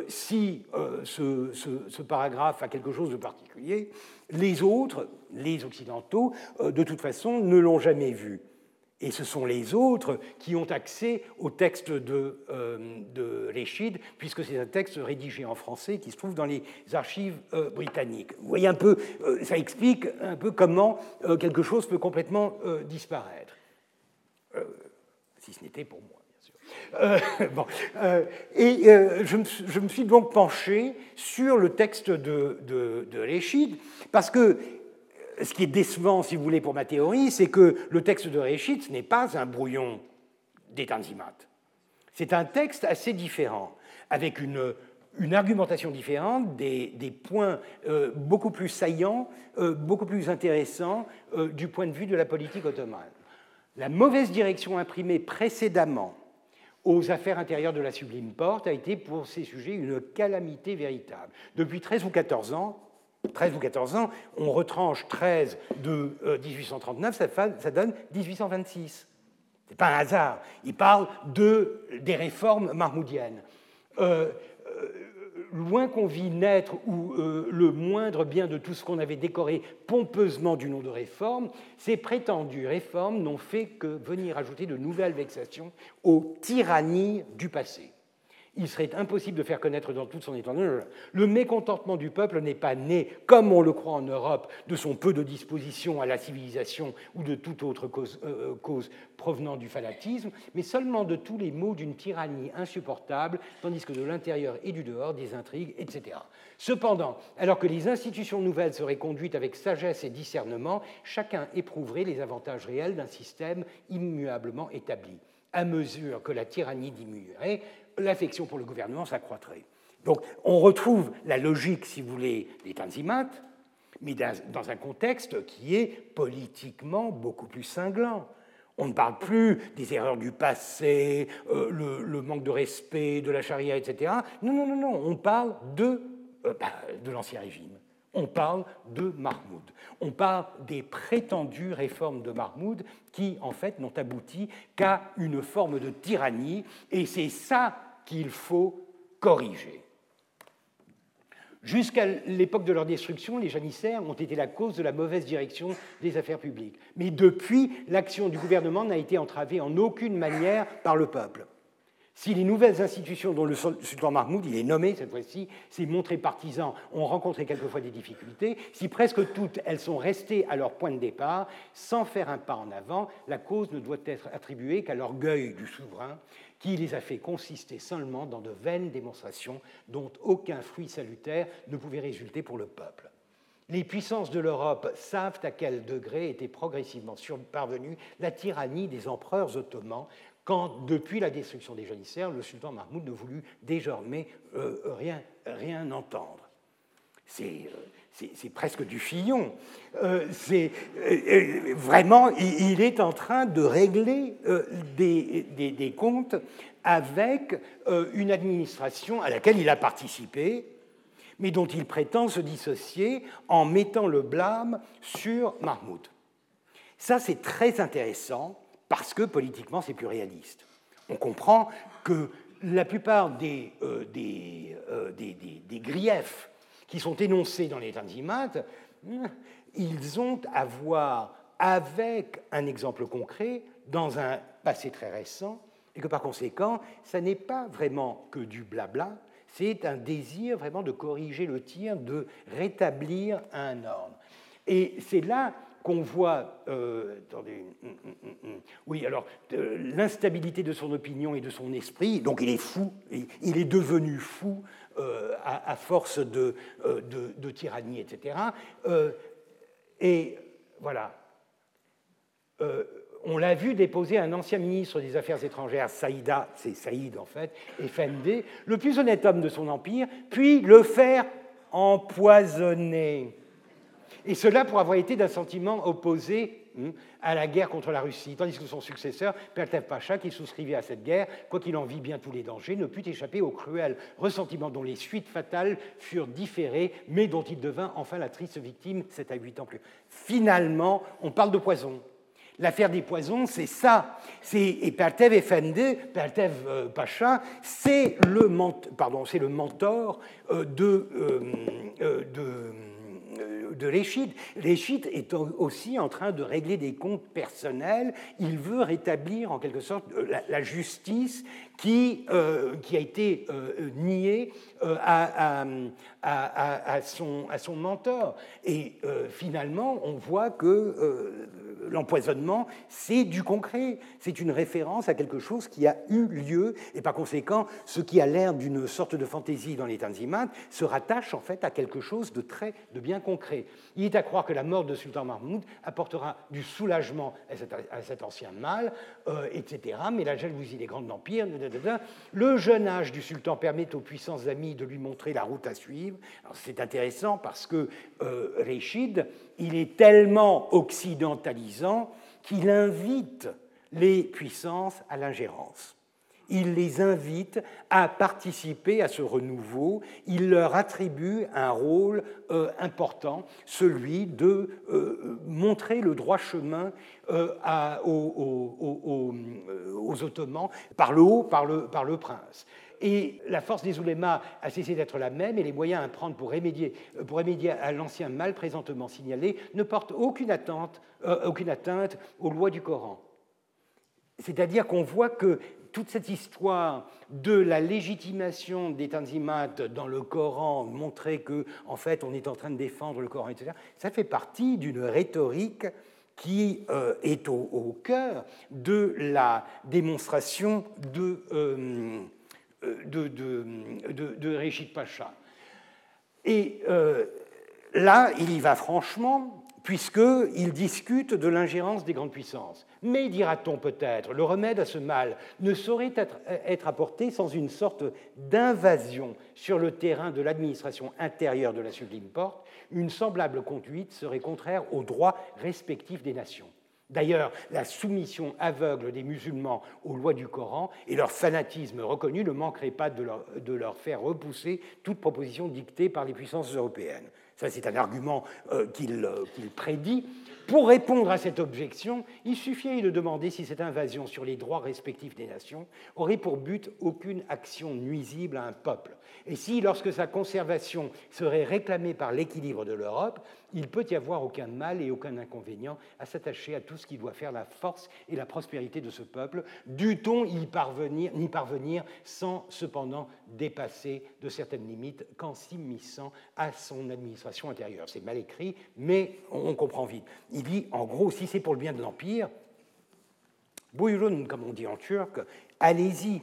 [SPEAKER 2] si ce, ce, paragraphe a quelque chose de particulier. Les autres, les Occidentaux, euh, de toute façon, ne l'ont jamais vu. Et ce sont les autres qui ont accès au texte de, euh, de puisque c'est un texte rédigé en français qui se trouve dans les archives euh, britanniques. Vous voyez un peu, ça explique un peu comment quelque chose peut complètement disparaître. si ce n'était pour moi. bon, et je me, je, me, suis donc penché sur le texte de, de, de parce que ce qui est décevant, si vous voulez, pour ma théorie, c'est que le texte de Réchit, ce n'est pas un brouillon des. C'est un texte assez différent, avec une, argumentation différente, des, points euh, beaucoup plus saillants, euh, beaucoup plus intéressants euh, du point de vue de la politique ottomane. La mauvaise direction imprimée précédemment aux affaires intérieures de la Sublime Porte a été pour ces sujets une calamité véritable. Depuis 13 ou 14 ans, 13 ou 14 ans, on retranche 13 de 1839, ça, ça donne 1826. Ce n'est pas un hasard. Il parle de, des réformes mahmoudiennes. Euh, euh, loin qu'on vit naître ou euh, le moindre bien de tout ce qu'on avait décoré pompeusement du nom de réforme, ces prétendues réformes n'ont fait que venir ajouter de nouvelles vexations aux tyrannies du passé il serait impossible de faire connaître dans toute son étendue. Le mécontentement du peuple n'est pas né, comme on le croit en Europe, de son peu de disposition à la civilisation ou de toute autre cause, euh, euh, provenant du fanatisme, mais seulement de tous les maux d'une tyrannie insupportable, tandis que de l'intérieur et du dehors, des intrigues, etc. Cependant, alors que les institutions nouvelles seraient conduites avec sagesse et discernement, chacun éprouverait les avantages réels d'un système immuablement établi. À mesure que la tyrannie diminuerait, l'affection pour le gouvernement s'accroîtrait. Donc on retrouve la logique, si vous voulez, des Tanzimat, mais dans un contexte qui est politiquement beaucoup plus cinglant. On ne parle plus des erreurs du passé, euh, le, manque de respect de la charia, etc. Non, non, non, non, on parle de, euh, bah, de l'Ancien Régime. On parle de Mahmoud. On parle des prétendues réformes de Mahmoud qui, en fait, n'ont abouti qu'à une forme de tyrannie. Et c'est ça qu'il faut corriger. Jusqu'à l'époque de leur destruction, les janissaires ont été la cause de la mauvaise direction des affaires publiques. Mais depuis, l'action du gouvernement n'a été entravée en aucune manière par le peuple. Si les nouvelles institutions dont le sultan Mahmoud, il est nommé cette fois-ci, s'est montré partisan, ont rencontré quelquefois des difficultés, si presque toutes elles sont restées à leur point de départ, sans faire un pas en avant, la cause ne doit être attribuée qu'à l'orgueil du souverain qui les a fait consister seulement dans de vaines démonstrations dont aucun fruit salutaire ne pouvait résulter pour le peuple. Les puissances de l'Europe savent à quel degré était progressivement parvenue la tyrannie des empereurs ottomans quand, depuis la destruction des janissaires, le sultan Mahmoud ne voulut désormais euh, rien, rien entendre. C'est euh, c'est presque du fillon. Euh, euh, vraiment, il, est en train de régler euh, des, comptes avec une administration à laquelle il a participé, mais dont il prétend se dissocier en mettant le blâme sur Mahmoud. Ça, c'est très intéressant parce que politiquement, c'est plus réaliste. On comprend que la plupart des, des, des griefs qui sont énoncés dans les Tanzimat, ils ont à voir avec un exemple concret dans un passé très récent, et que par conséquent, ça n'est pas vraiment que du blabla, c'est un désir vraiment de corriger le tir, de rétablir un ordre. Et c'est là qu'on voit, euh, attendez, hum, hum, hum, oui, alors l'instabilité de son opinion et de son esprit, donc il est fou, il est devenu fou euh, à, force de, euh, tyrannie, etc. et voilà. on l'a vu déposer un ancien ministre des Affaires étrangères, Saïda, c'est Saïd en fait, Effendi, le plus honnête homme de son empire, puis le faire empoisonner. Et cela pour avoir été d'un sentiment opposé hmm, à la guerre contre la Russie, tandis que son successeur, Pertev Pacha, qui souscrivait à cette guerre, quoiqu'il en vit bien tous les dangers, ne put échapper au cruel ressentiment dont les suites fatales furent différées, mais dont il devint enfin la triste victime 7 à 8 ans plus. Finalement, on parle de poison. L'affaire des poisons, c'est ça. Et Pertev Efendi, Pertev euh, Pacha, c'est le, mentor euh, de, euh, de de Réchid. Réchid est aussi en train de régler des comptes personnels. Il veut rétablir en quelque sorte euh, la, justice qui, euh, qui a été euh, niée à, à, son, mentor. Et finalement, on voit que l'empoisonnement, c'est du concret, c'est une référence à quelque chose qui a eu lieu, et par conséquent, ce qui a l'air d'une sorte de fantaisie dans les Tanzimat se rattache en fait à quelque chose de très, de bien concret. Il est à croire que la mort de Sultan Mahmoud apportera du soulagement à cet, ancien mal, euh, etc. Mais la jalousie des grands empires, le jeune âge du sultan permet aux puissants de lui montrer la route à suivre. C'est intéressant parce que euh, Réchid, il est tellement occidentalisant qu'il invite les puissances à l'ingérence. il les invite à participer à ce renouveau, il leur attribue un rôle euh, important, celui de euh, montrer le droit chemin aux, Ottomans par le haut, par le prince. Et la force des oulémas a cessé d'être la même et les moyens à prendre pour remédier, pour remédier à l'ancien mal présentement signalé ne portent aucune, attente, aucune atteinte aux lois du Coran. C'est-à-dire qu'on voit que toute cette histoire de la légitimation des Tanzimat dans le Coran, montrer que en fait on est en train de défendre le Coran, etc., ça fait partie d'une rhétorique qui euh, est au, cœur de la démonstration de, euh, de, de, Régit Pacha. Et euh, là, il y va franchement, puisqu'il discute de l'ingérence des grandes puissances. Mais, dira-t-on peut-être, le remède à ce mal ne saurait être, apporté sans une sorte d'invasion sur le terrain de l'administration intérieure de la sublime porte. Une semblable conduite serait contraire aux droits respectifs des nations. D'ailleurs, la soumission aveugle des musulmans aux lois du Coran et leur fanatisme reconnu ne manquerait pas de leur, faire repousser toute proposition dictée par les puissances européennes. Ça, c'est un argument euh, euh, qu'il prédit. Pour répondre à cette objection, il suffit de demander si cette invasion sur les droits respectifs des nations aurait pour but aucune action nuisible à un peuple. Et si, lorsque sa conservation serait réclamée par l'équilibre de l'Europe, il peut y avoir aucun mal et aucun inconvénient à s'attacher à tout ce qui doit faire la force et la prospérité de ce peuple, dût-on y parvenir, sans cependant dépasser de certaines limites qu'en s'immisçant à son administration intérieure. C'est mal écrit, mais on comprend vite. Il dit, en gros, si c'est pour le bien de l'Empire, Buyurun, comme on dit en turc, allez-y,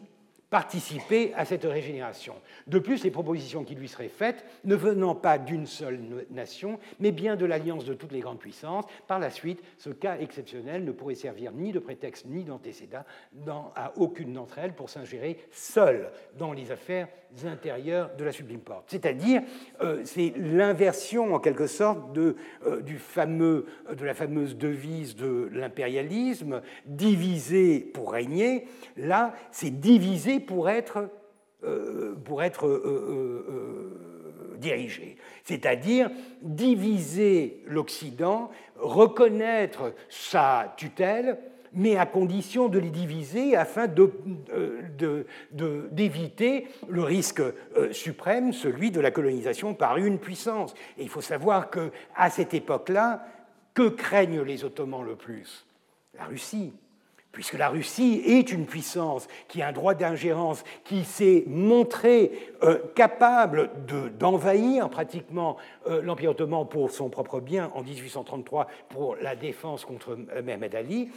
[SPEAKER 2] participer à cette régénération. De plus, les propositions qui lui seraient faites, ne venant pas d'une seule nation, mais bien de l'alliance de toutes les grandes puissances, par la suite, ce cas exceptionnel ne pourrait servir ni de prétexte ni d'antécédent à aucune d'entre elles pour s'ingérer seule dans les affaires intérieures de la sublime porte. C'est-à-dire, euh, c'est l'inversion en quelque sorte de, euh, fameux, de la fameuse devise de l'impérialisme, diviser pour régner. Là, c'est diviser pour être, euh, pour être dirigé. C'est-à-dire diviser l'Occident, reconnaître sa tutelle, mais à condition de les diviser afin d'éviter le risque euh, suprême, celui de la colonisation par une puissance. Et il faut savoir qu'à cette époque-là, que craignent les Ottomans le plus? La Russie puisque la Russie est une puissance qui a un droit d'ingérence, qui s'est montrée euh, capable d'envahir pratiquement euh, l'Empire ottoman pour son propre bien en 1833 pour la défense contre euh, Mehmed Ali,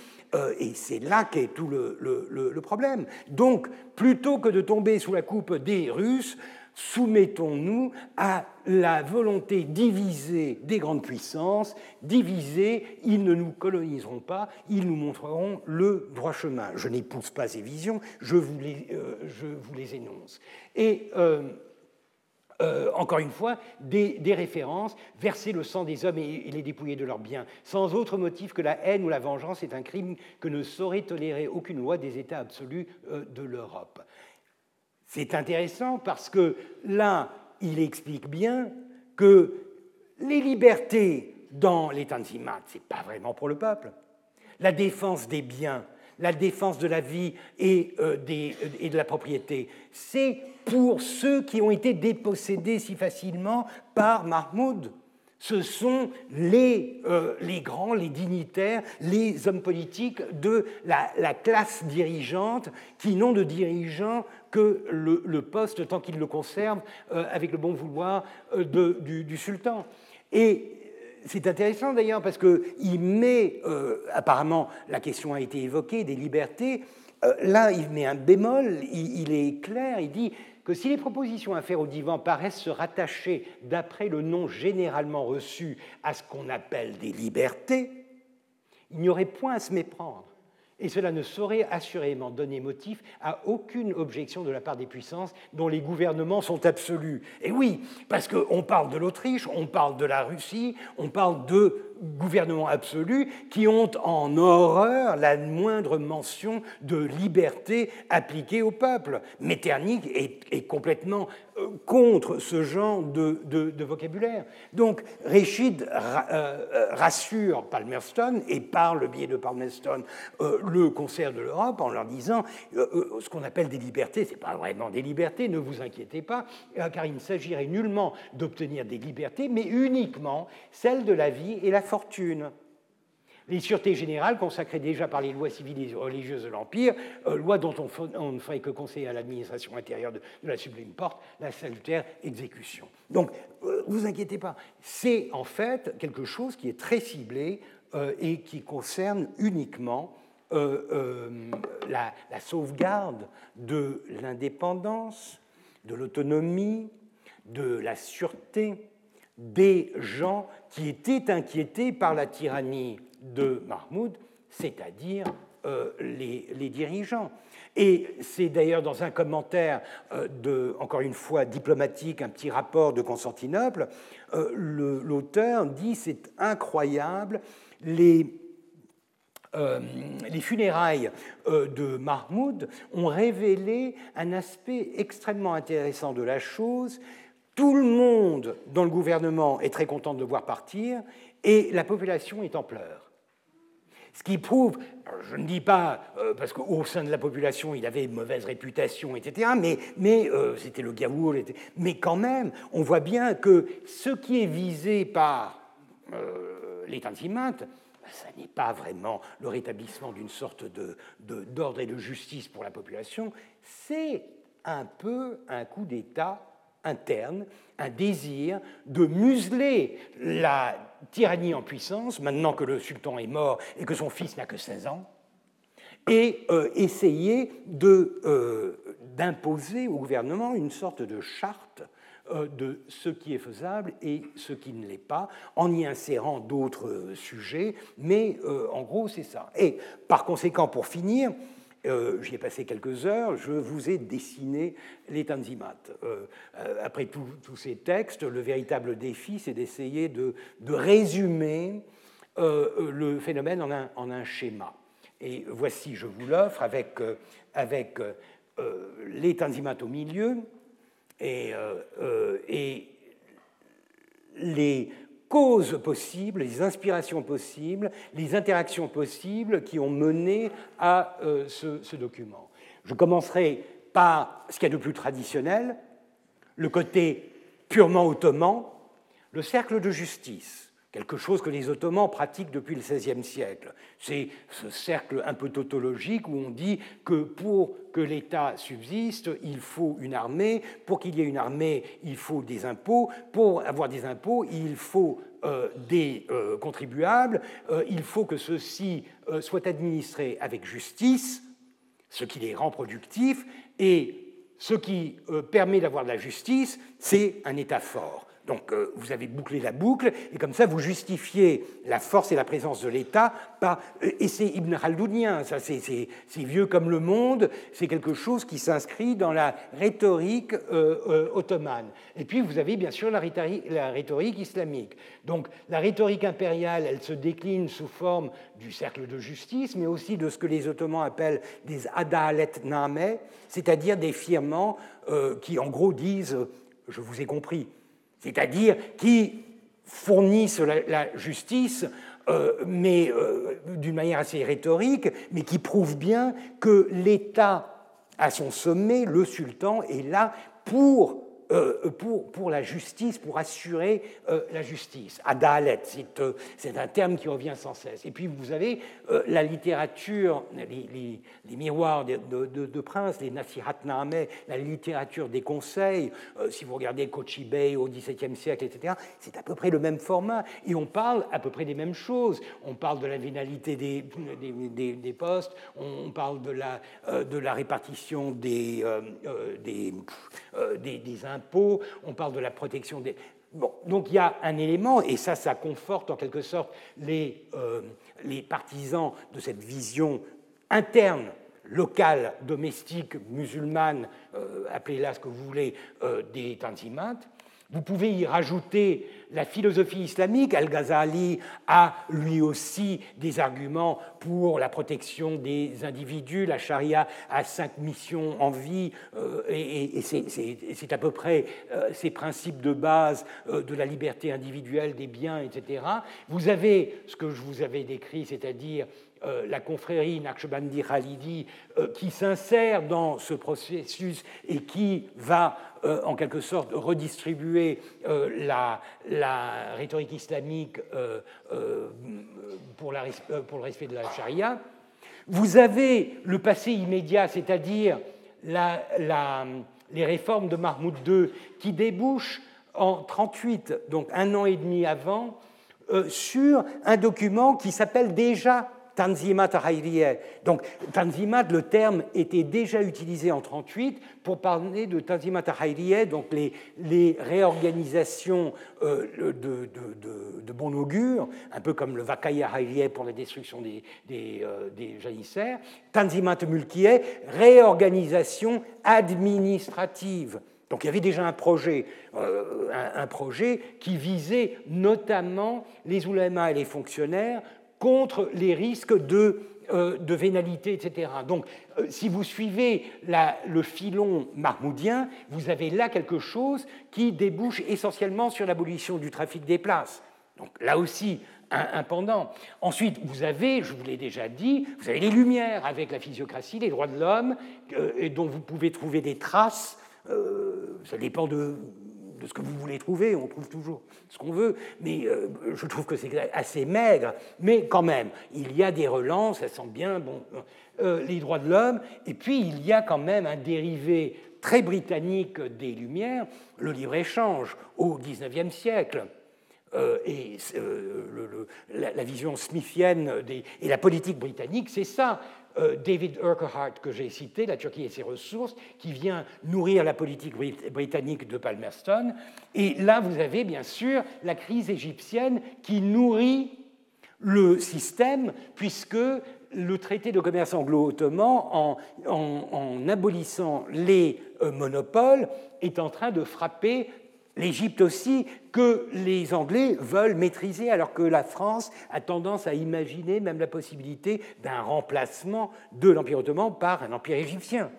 [SPEAKER 2] et c'est là qu'est tout le, le, problème. Donc, plutôt que de tomber sous la coupe des Russes, soumettons-nous à la volonté divisée des grandes puissances. Divisés, ils ne nous coloniseront pas, ils nous montreront le droit chemin. Je n'épouse pas ces visions, je vous les, euh, énonce. Et euh, euh, encore une fois, des, références, verser le sang des hommes et, les dépouiller de leurs biens, sans autre motif que la haine ou la vengeance, est un crime que ne saurait tolérer aucune loi des États absolus de l'Europe. C'est intéressant parce que là, il explique bien que les libertés dans les Tanzimat, ce n'est pas vraiment pour le peuple. La défense des biens, la défense de la vie et, euh, et de la propriété, c'est pour ceux qui ont été dépossédés si facilement par Mahmoud ce sont les, euh, grands, les dignitaires, les hommes politiques de la, classe dirigeante qui n'ont de dirigeant que le, poste tant qu'ils le conservent euh, avec le bon vouloir euh, du, sultan. Et c'est intéressant d'ailleurs parce qu'il met, apparemment la question a été évoquée, des libertés, là il met un bémol, il est clair, il dit que si les propositions à faire au divan paraissent se rattacher, d'après le nom généralement reçu, à ce qu'on appelle des libertés, il n'y aurait point à se méprendre. Et cela ne saurait assurément donner motif à aucune objection de la part des puissances dont les gouvernements sont absolus. Et oui, parce qu'on parle de l'Autriche, on parle de la Russie, on parle de gouvernements absolus qui ont en horreur la moindre mention de liberté appliquée au peuple. Metternich est, complètement euh, contre ce genre de, vocabulaire. Donc Réchid euh, rassure Palmerston et par le biais de Palmerston le concert de l'Europe en leur disant ce qu'on appelle des libertés, ce n'est pas vraiment des libertés, ne vous inquiétez pas, car il ne s'agirait nullement d'obtenir des libertés, mais uniquement celles de la vie et la fortune. Les sûretés générales, consacrées déjà par les lois civiles et religieuses de l'Empire, euh, lois dont on, ne ferait que conseiller à l'administration intérieure de, la sublime porte, la salutaire exécution. Donc, euh, vous inquiétez pas, c'est en fait quelque chose qui est très ciblé euh, et qui concerne uniquement la, la sauvegarde de l'indépendance, de l'autonomie, de la sûreté des gens qui étaient inquiétés par la tyrannie de Mahmoud, c'est-à-dire euh, les, dirigeants. Et c'est d'ailleurs dans un commentaire euh, de, encore une fois, diplomatique, un petit rapport de Constantinople, euh, l'auteur dit c'est incroyable, les, les funérailles de Mahmoud ont révélé un aspect extrêmement intéressant de la chose tout le monde dans le gouvernement est très content de le voir partir et la population est en pleurs. Ce qui prouve, je ne dis pas euh, parce qu'au sein de la population il avait une mauvaise réputation, etc., mais, euh, c'était le Gaoul, mais quand même, on voit bien que ce qui est visé par euh, les Tanzimat, ça n'est pas vraiment le rétablissement d'une sorte d'ordre et de justice pour la population, c'est un peu un coup d'État interne, un désir de museler la tyrannie en puissance, maintenant que le sultan est mort et que son fils n'a que 16 ans, et euh, essayer euh, d'imposer au gouvernement une sorte de charte euh, de ce qui est faisable et ce qui ne l'est pas, en y insérant d'autres sujets, mais en gros c'est ça. Et par conséquent, pour finir, euh, j'y ai passé quelques heures, je vous ai dessiné les Tanzimat. Euh, euh, après tous ces textes, le véritable défi, c'est d'essayer de, résumer le phénomène en un, schéma. Et voici, je vous l'offre, avec, les Tanzimat au milieu et les causes possibles, les inspirations possibles, les interactions possibles qui ont mené à euh, ce, document. Je commencerai par ce qu'il y a de plus traditionnel, le côté purement ottoman, le cercle de justice quelque chose que les Ottomans pratiquent depuis le XVIe siècle. C'est ce cercle un peu tautologique où on dit que pour que l'État subsiste, il faut une armée, pour qu'il y ait une armée, il faut des impôts, pour avoir des impôts, il faut euh, des euh, contribuables, euh, il faut que ceux-ci soient administrés avec justice, ce qui les rend productifs, et ce qui permet d'avoir de la justice, c'est un État fort. Donc euh, vous avez bouclé la boucle, et comme ça vous justifiez la force et la présence de l'État par... Euh, et c'est Ibn Khaldounien, ça c'est vieux comme le monde, c'est quelque chose qui s'inscrit dans la rhétorique euh, ottomane. Et puis vous avez bien sûr la rhétorique, la rhétorique, islamique. Donc la rhétorique impériale, elle se décline sous forme du cercle de justice, mais aussi de ce que les Ottomans appellent des adalet name, c'est-à-dire des firmants qui en gros disent, je vous ai compris, c'est-à-dire qui fournissent la, justice, euh, mais euh, d'une manière assez rhétorique, mais qui prouvent bien que l'État à son sommet, le sultan, est là pour euh, pour, pour, la justice, pour assurer euh, la justice. Adalet, euh, c'est un terme qui revient sans cesse. Et puis vous avez la littérature, les, les, miroirs de, de, princes, les Nasihatname, la littérature des conseils. si vous regardez Kochibei au XVIIe siècle, etc., c'est à peu près le même format. Et on parle à peu près des mêmes choses. On parle de la vénalité des, des, des postes, on parle de la, de la répartition des, des, des on parle de la protection des... Bon, donc il y a un élément, et ça, ça conforte en quelque sorte les, euh, les partisans de cette vision interne, locale, domestique, musulmane, euh, appelez-la ce que vous voulez, euh, des Tanzimat. Vous pouvez y rajouter la philosophie islamique. Al-Ghazali a lui aussi des arguments pour la protection des individus. La charia a cinq missions en vie euh, et, c'est à peu près euh, ces principes de base euh, de la liberté individuelle, des biens, etc. Vous avez ce que je vous avais décrit, c'est-à-dire euh, la confrérie Naqshbandi Khalidi euh, qui s'insère dans ce processus et qui va euh, en quelque sorte redistribuer la, rhétorique islamique pour, le respect de la charia. Vous avez le passé immédiat, c'est-à-dire les réformes de Mahmoud II qui débouchent en 1938, donc un an et demi avant, sur un document qui s'appelle déjà Tanzimat Haïriye. Donc, Tanzimat, le terme était déjà utilisé en 1938 pour parler de Tanzimat Haïriye, donc les, réorganisations euh, de, bon augure, un peu comme le Vakaya Haïriye pour la destruction des, euh, des janissaires. Tanzimat Mulkiye, réorganisation administrative. Donc il y avait déjà un projet, euh, un, un, projet qui visait notamment les oulémas et les fonctionnaires contre les risques de, euh, de vénalité, etc. Donc, euh, si vous suivez le filon mahmoudien, vous avez là quelque chose qui débouche essentiellement sur l'abolition du trafic des places. Donc, là aussi, un, pendant. Ensuite, vous avez, je vous l'ai déjà dit, vous avez les Lumières avec la physiocratie, les droits de l'homme, euh, dont vous pouvez trouver des traces. ça dépend de ce que vous voulez trouver, on trouve toujours ce qu'on veut, mais euh, je trouve que c'est assez maigre, mais quand même, il y a des relances, ça sent bien bon, euh, les droits de l'homme, et puis il y a quand même un dérivé très britannique des Lumières, le libre-échange au XIXe siècle. Euh, et la, vision smithienne et la politique britannique, c'est ça. Euh, David Urquhart que j'ai cité, La Turquie et ses ressources, qui vient nourrir la politique britannique de Palmerston. Et là, vous avez bien sûr la crise égyptienne qui nourrit le système, puisque le traité de commerce anglo-ottoman, en, abolissant les euh, monopoles, est en train de frapper l'Égypte aussi, que les Anglais veulent maîtriser, alors que la France a tendance à imaginer même la possibilité d'un remplacement de l'Empire ottoman par un empire égyptien.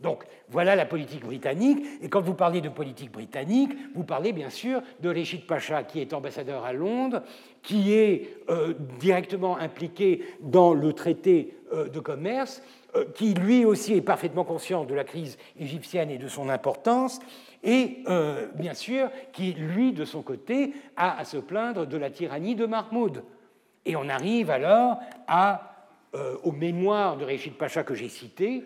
[SPEAKER 2] Donc voilà la politique britannique. Et quand vous parlez de politique britannique, vous parlez bien sûr de Rechid Pacha, qui est ambassadeur à Londres, qui est euh, directement impliqué dans le traité euh, de commerce, euh, qui lui aussi est parfaitement conscient de la crise égyptienne et de son importance, et euh, bien sûr qui, lui, de son côté, a à se plaindre de la tyrannie de Mahmoud. Et on arrive alors à, euh, aux mémoires de Rachid Pacha que j'ai cité,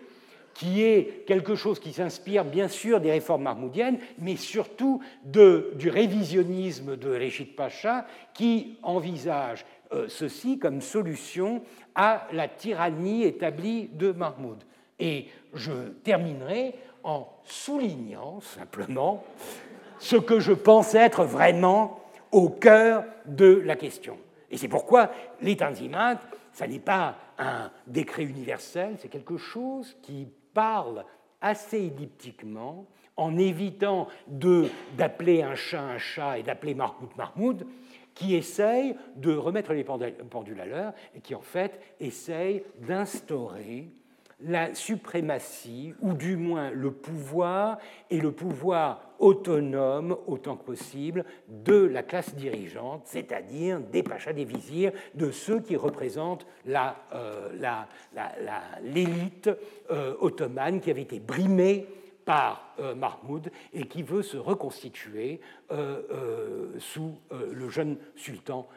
[SPEAKER 2] qui est quelque chose qui s'inspire bien sûr des réformes mahmoudiennes, mais surtout du révisionnisme de Rachid Pacha, qui envisage euh, ceci comme solution à la tyrannie établie de Mahmoud. Et je terminerai en soulignant simplement ce que je pense être vraiment au cœur de la question. Et c'est pourquoi les Tanzimat, ça n'est pas un décret universel, c'est quelque chose qui parle assez elliptiquement, en évitant d'appeler un chat un chat et d'appeler Mahmoud Mahmoud, qui essaye de remettre les pendules à l'heure et qui en fait essaye d'instaurer la suprématie, ou du moins le pouvoir, et le pouvoir autonome autant que possible de la classe dirigeante, c'est-à-dire des pachas, des vizirs, de ceux qui représentent euh, l'élite euh, ottomane qui avait été brimée par euh, Mahmoud et qui veut se reconstituer sous le jeune sultan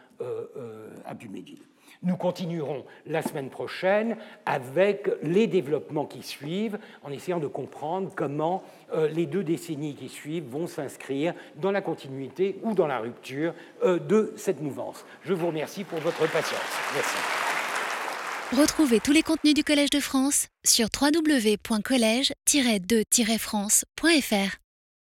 [SPEAKER 2] Abumedjid. Nous continuerons la semaine prochaine avec les développements qui suivent, en essayant de comprendre comment euh, les deux décennies qui suivent vont s'inscrire dans la continuité ou dans la rupture euh, de cette mouvance. Je vous remercie pour votre patience.
[SPEAKER 1] Retrouvez tous les contenus du Collège de France sur www.colège-2-france.fr.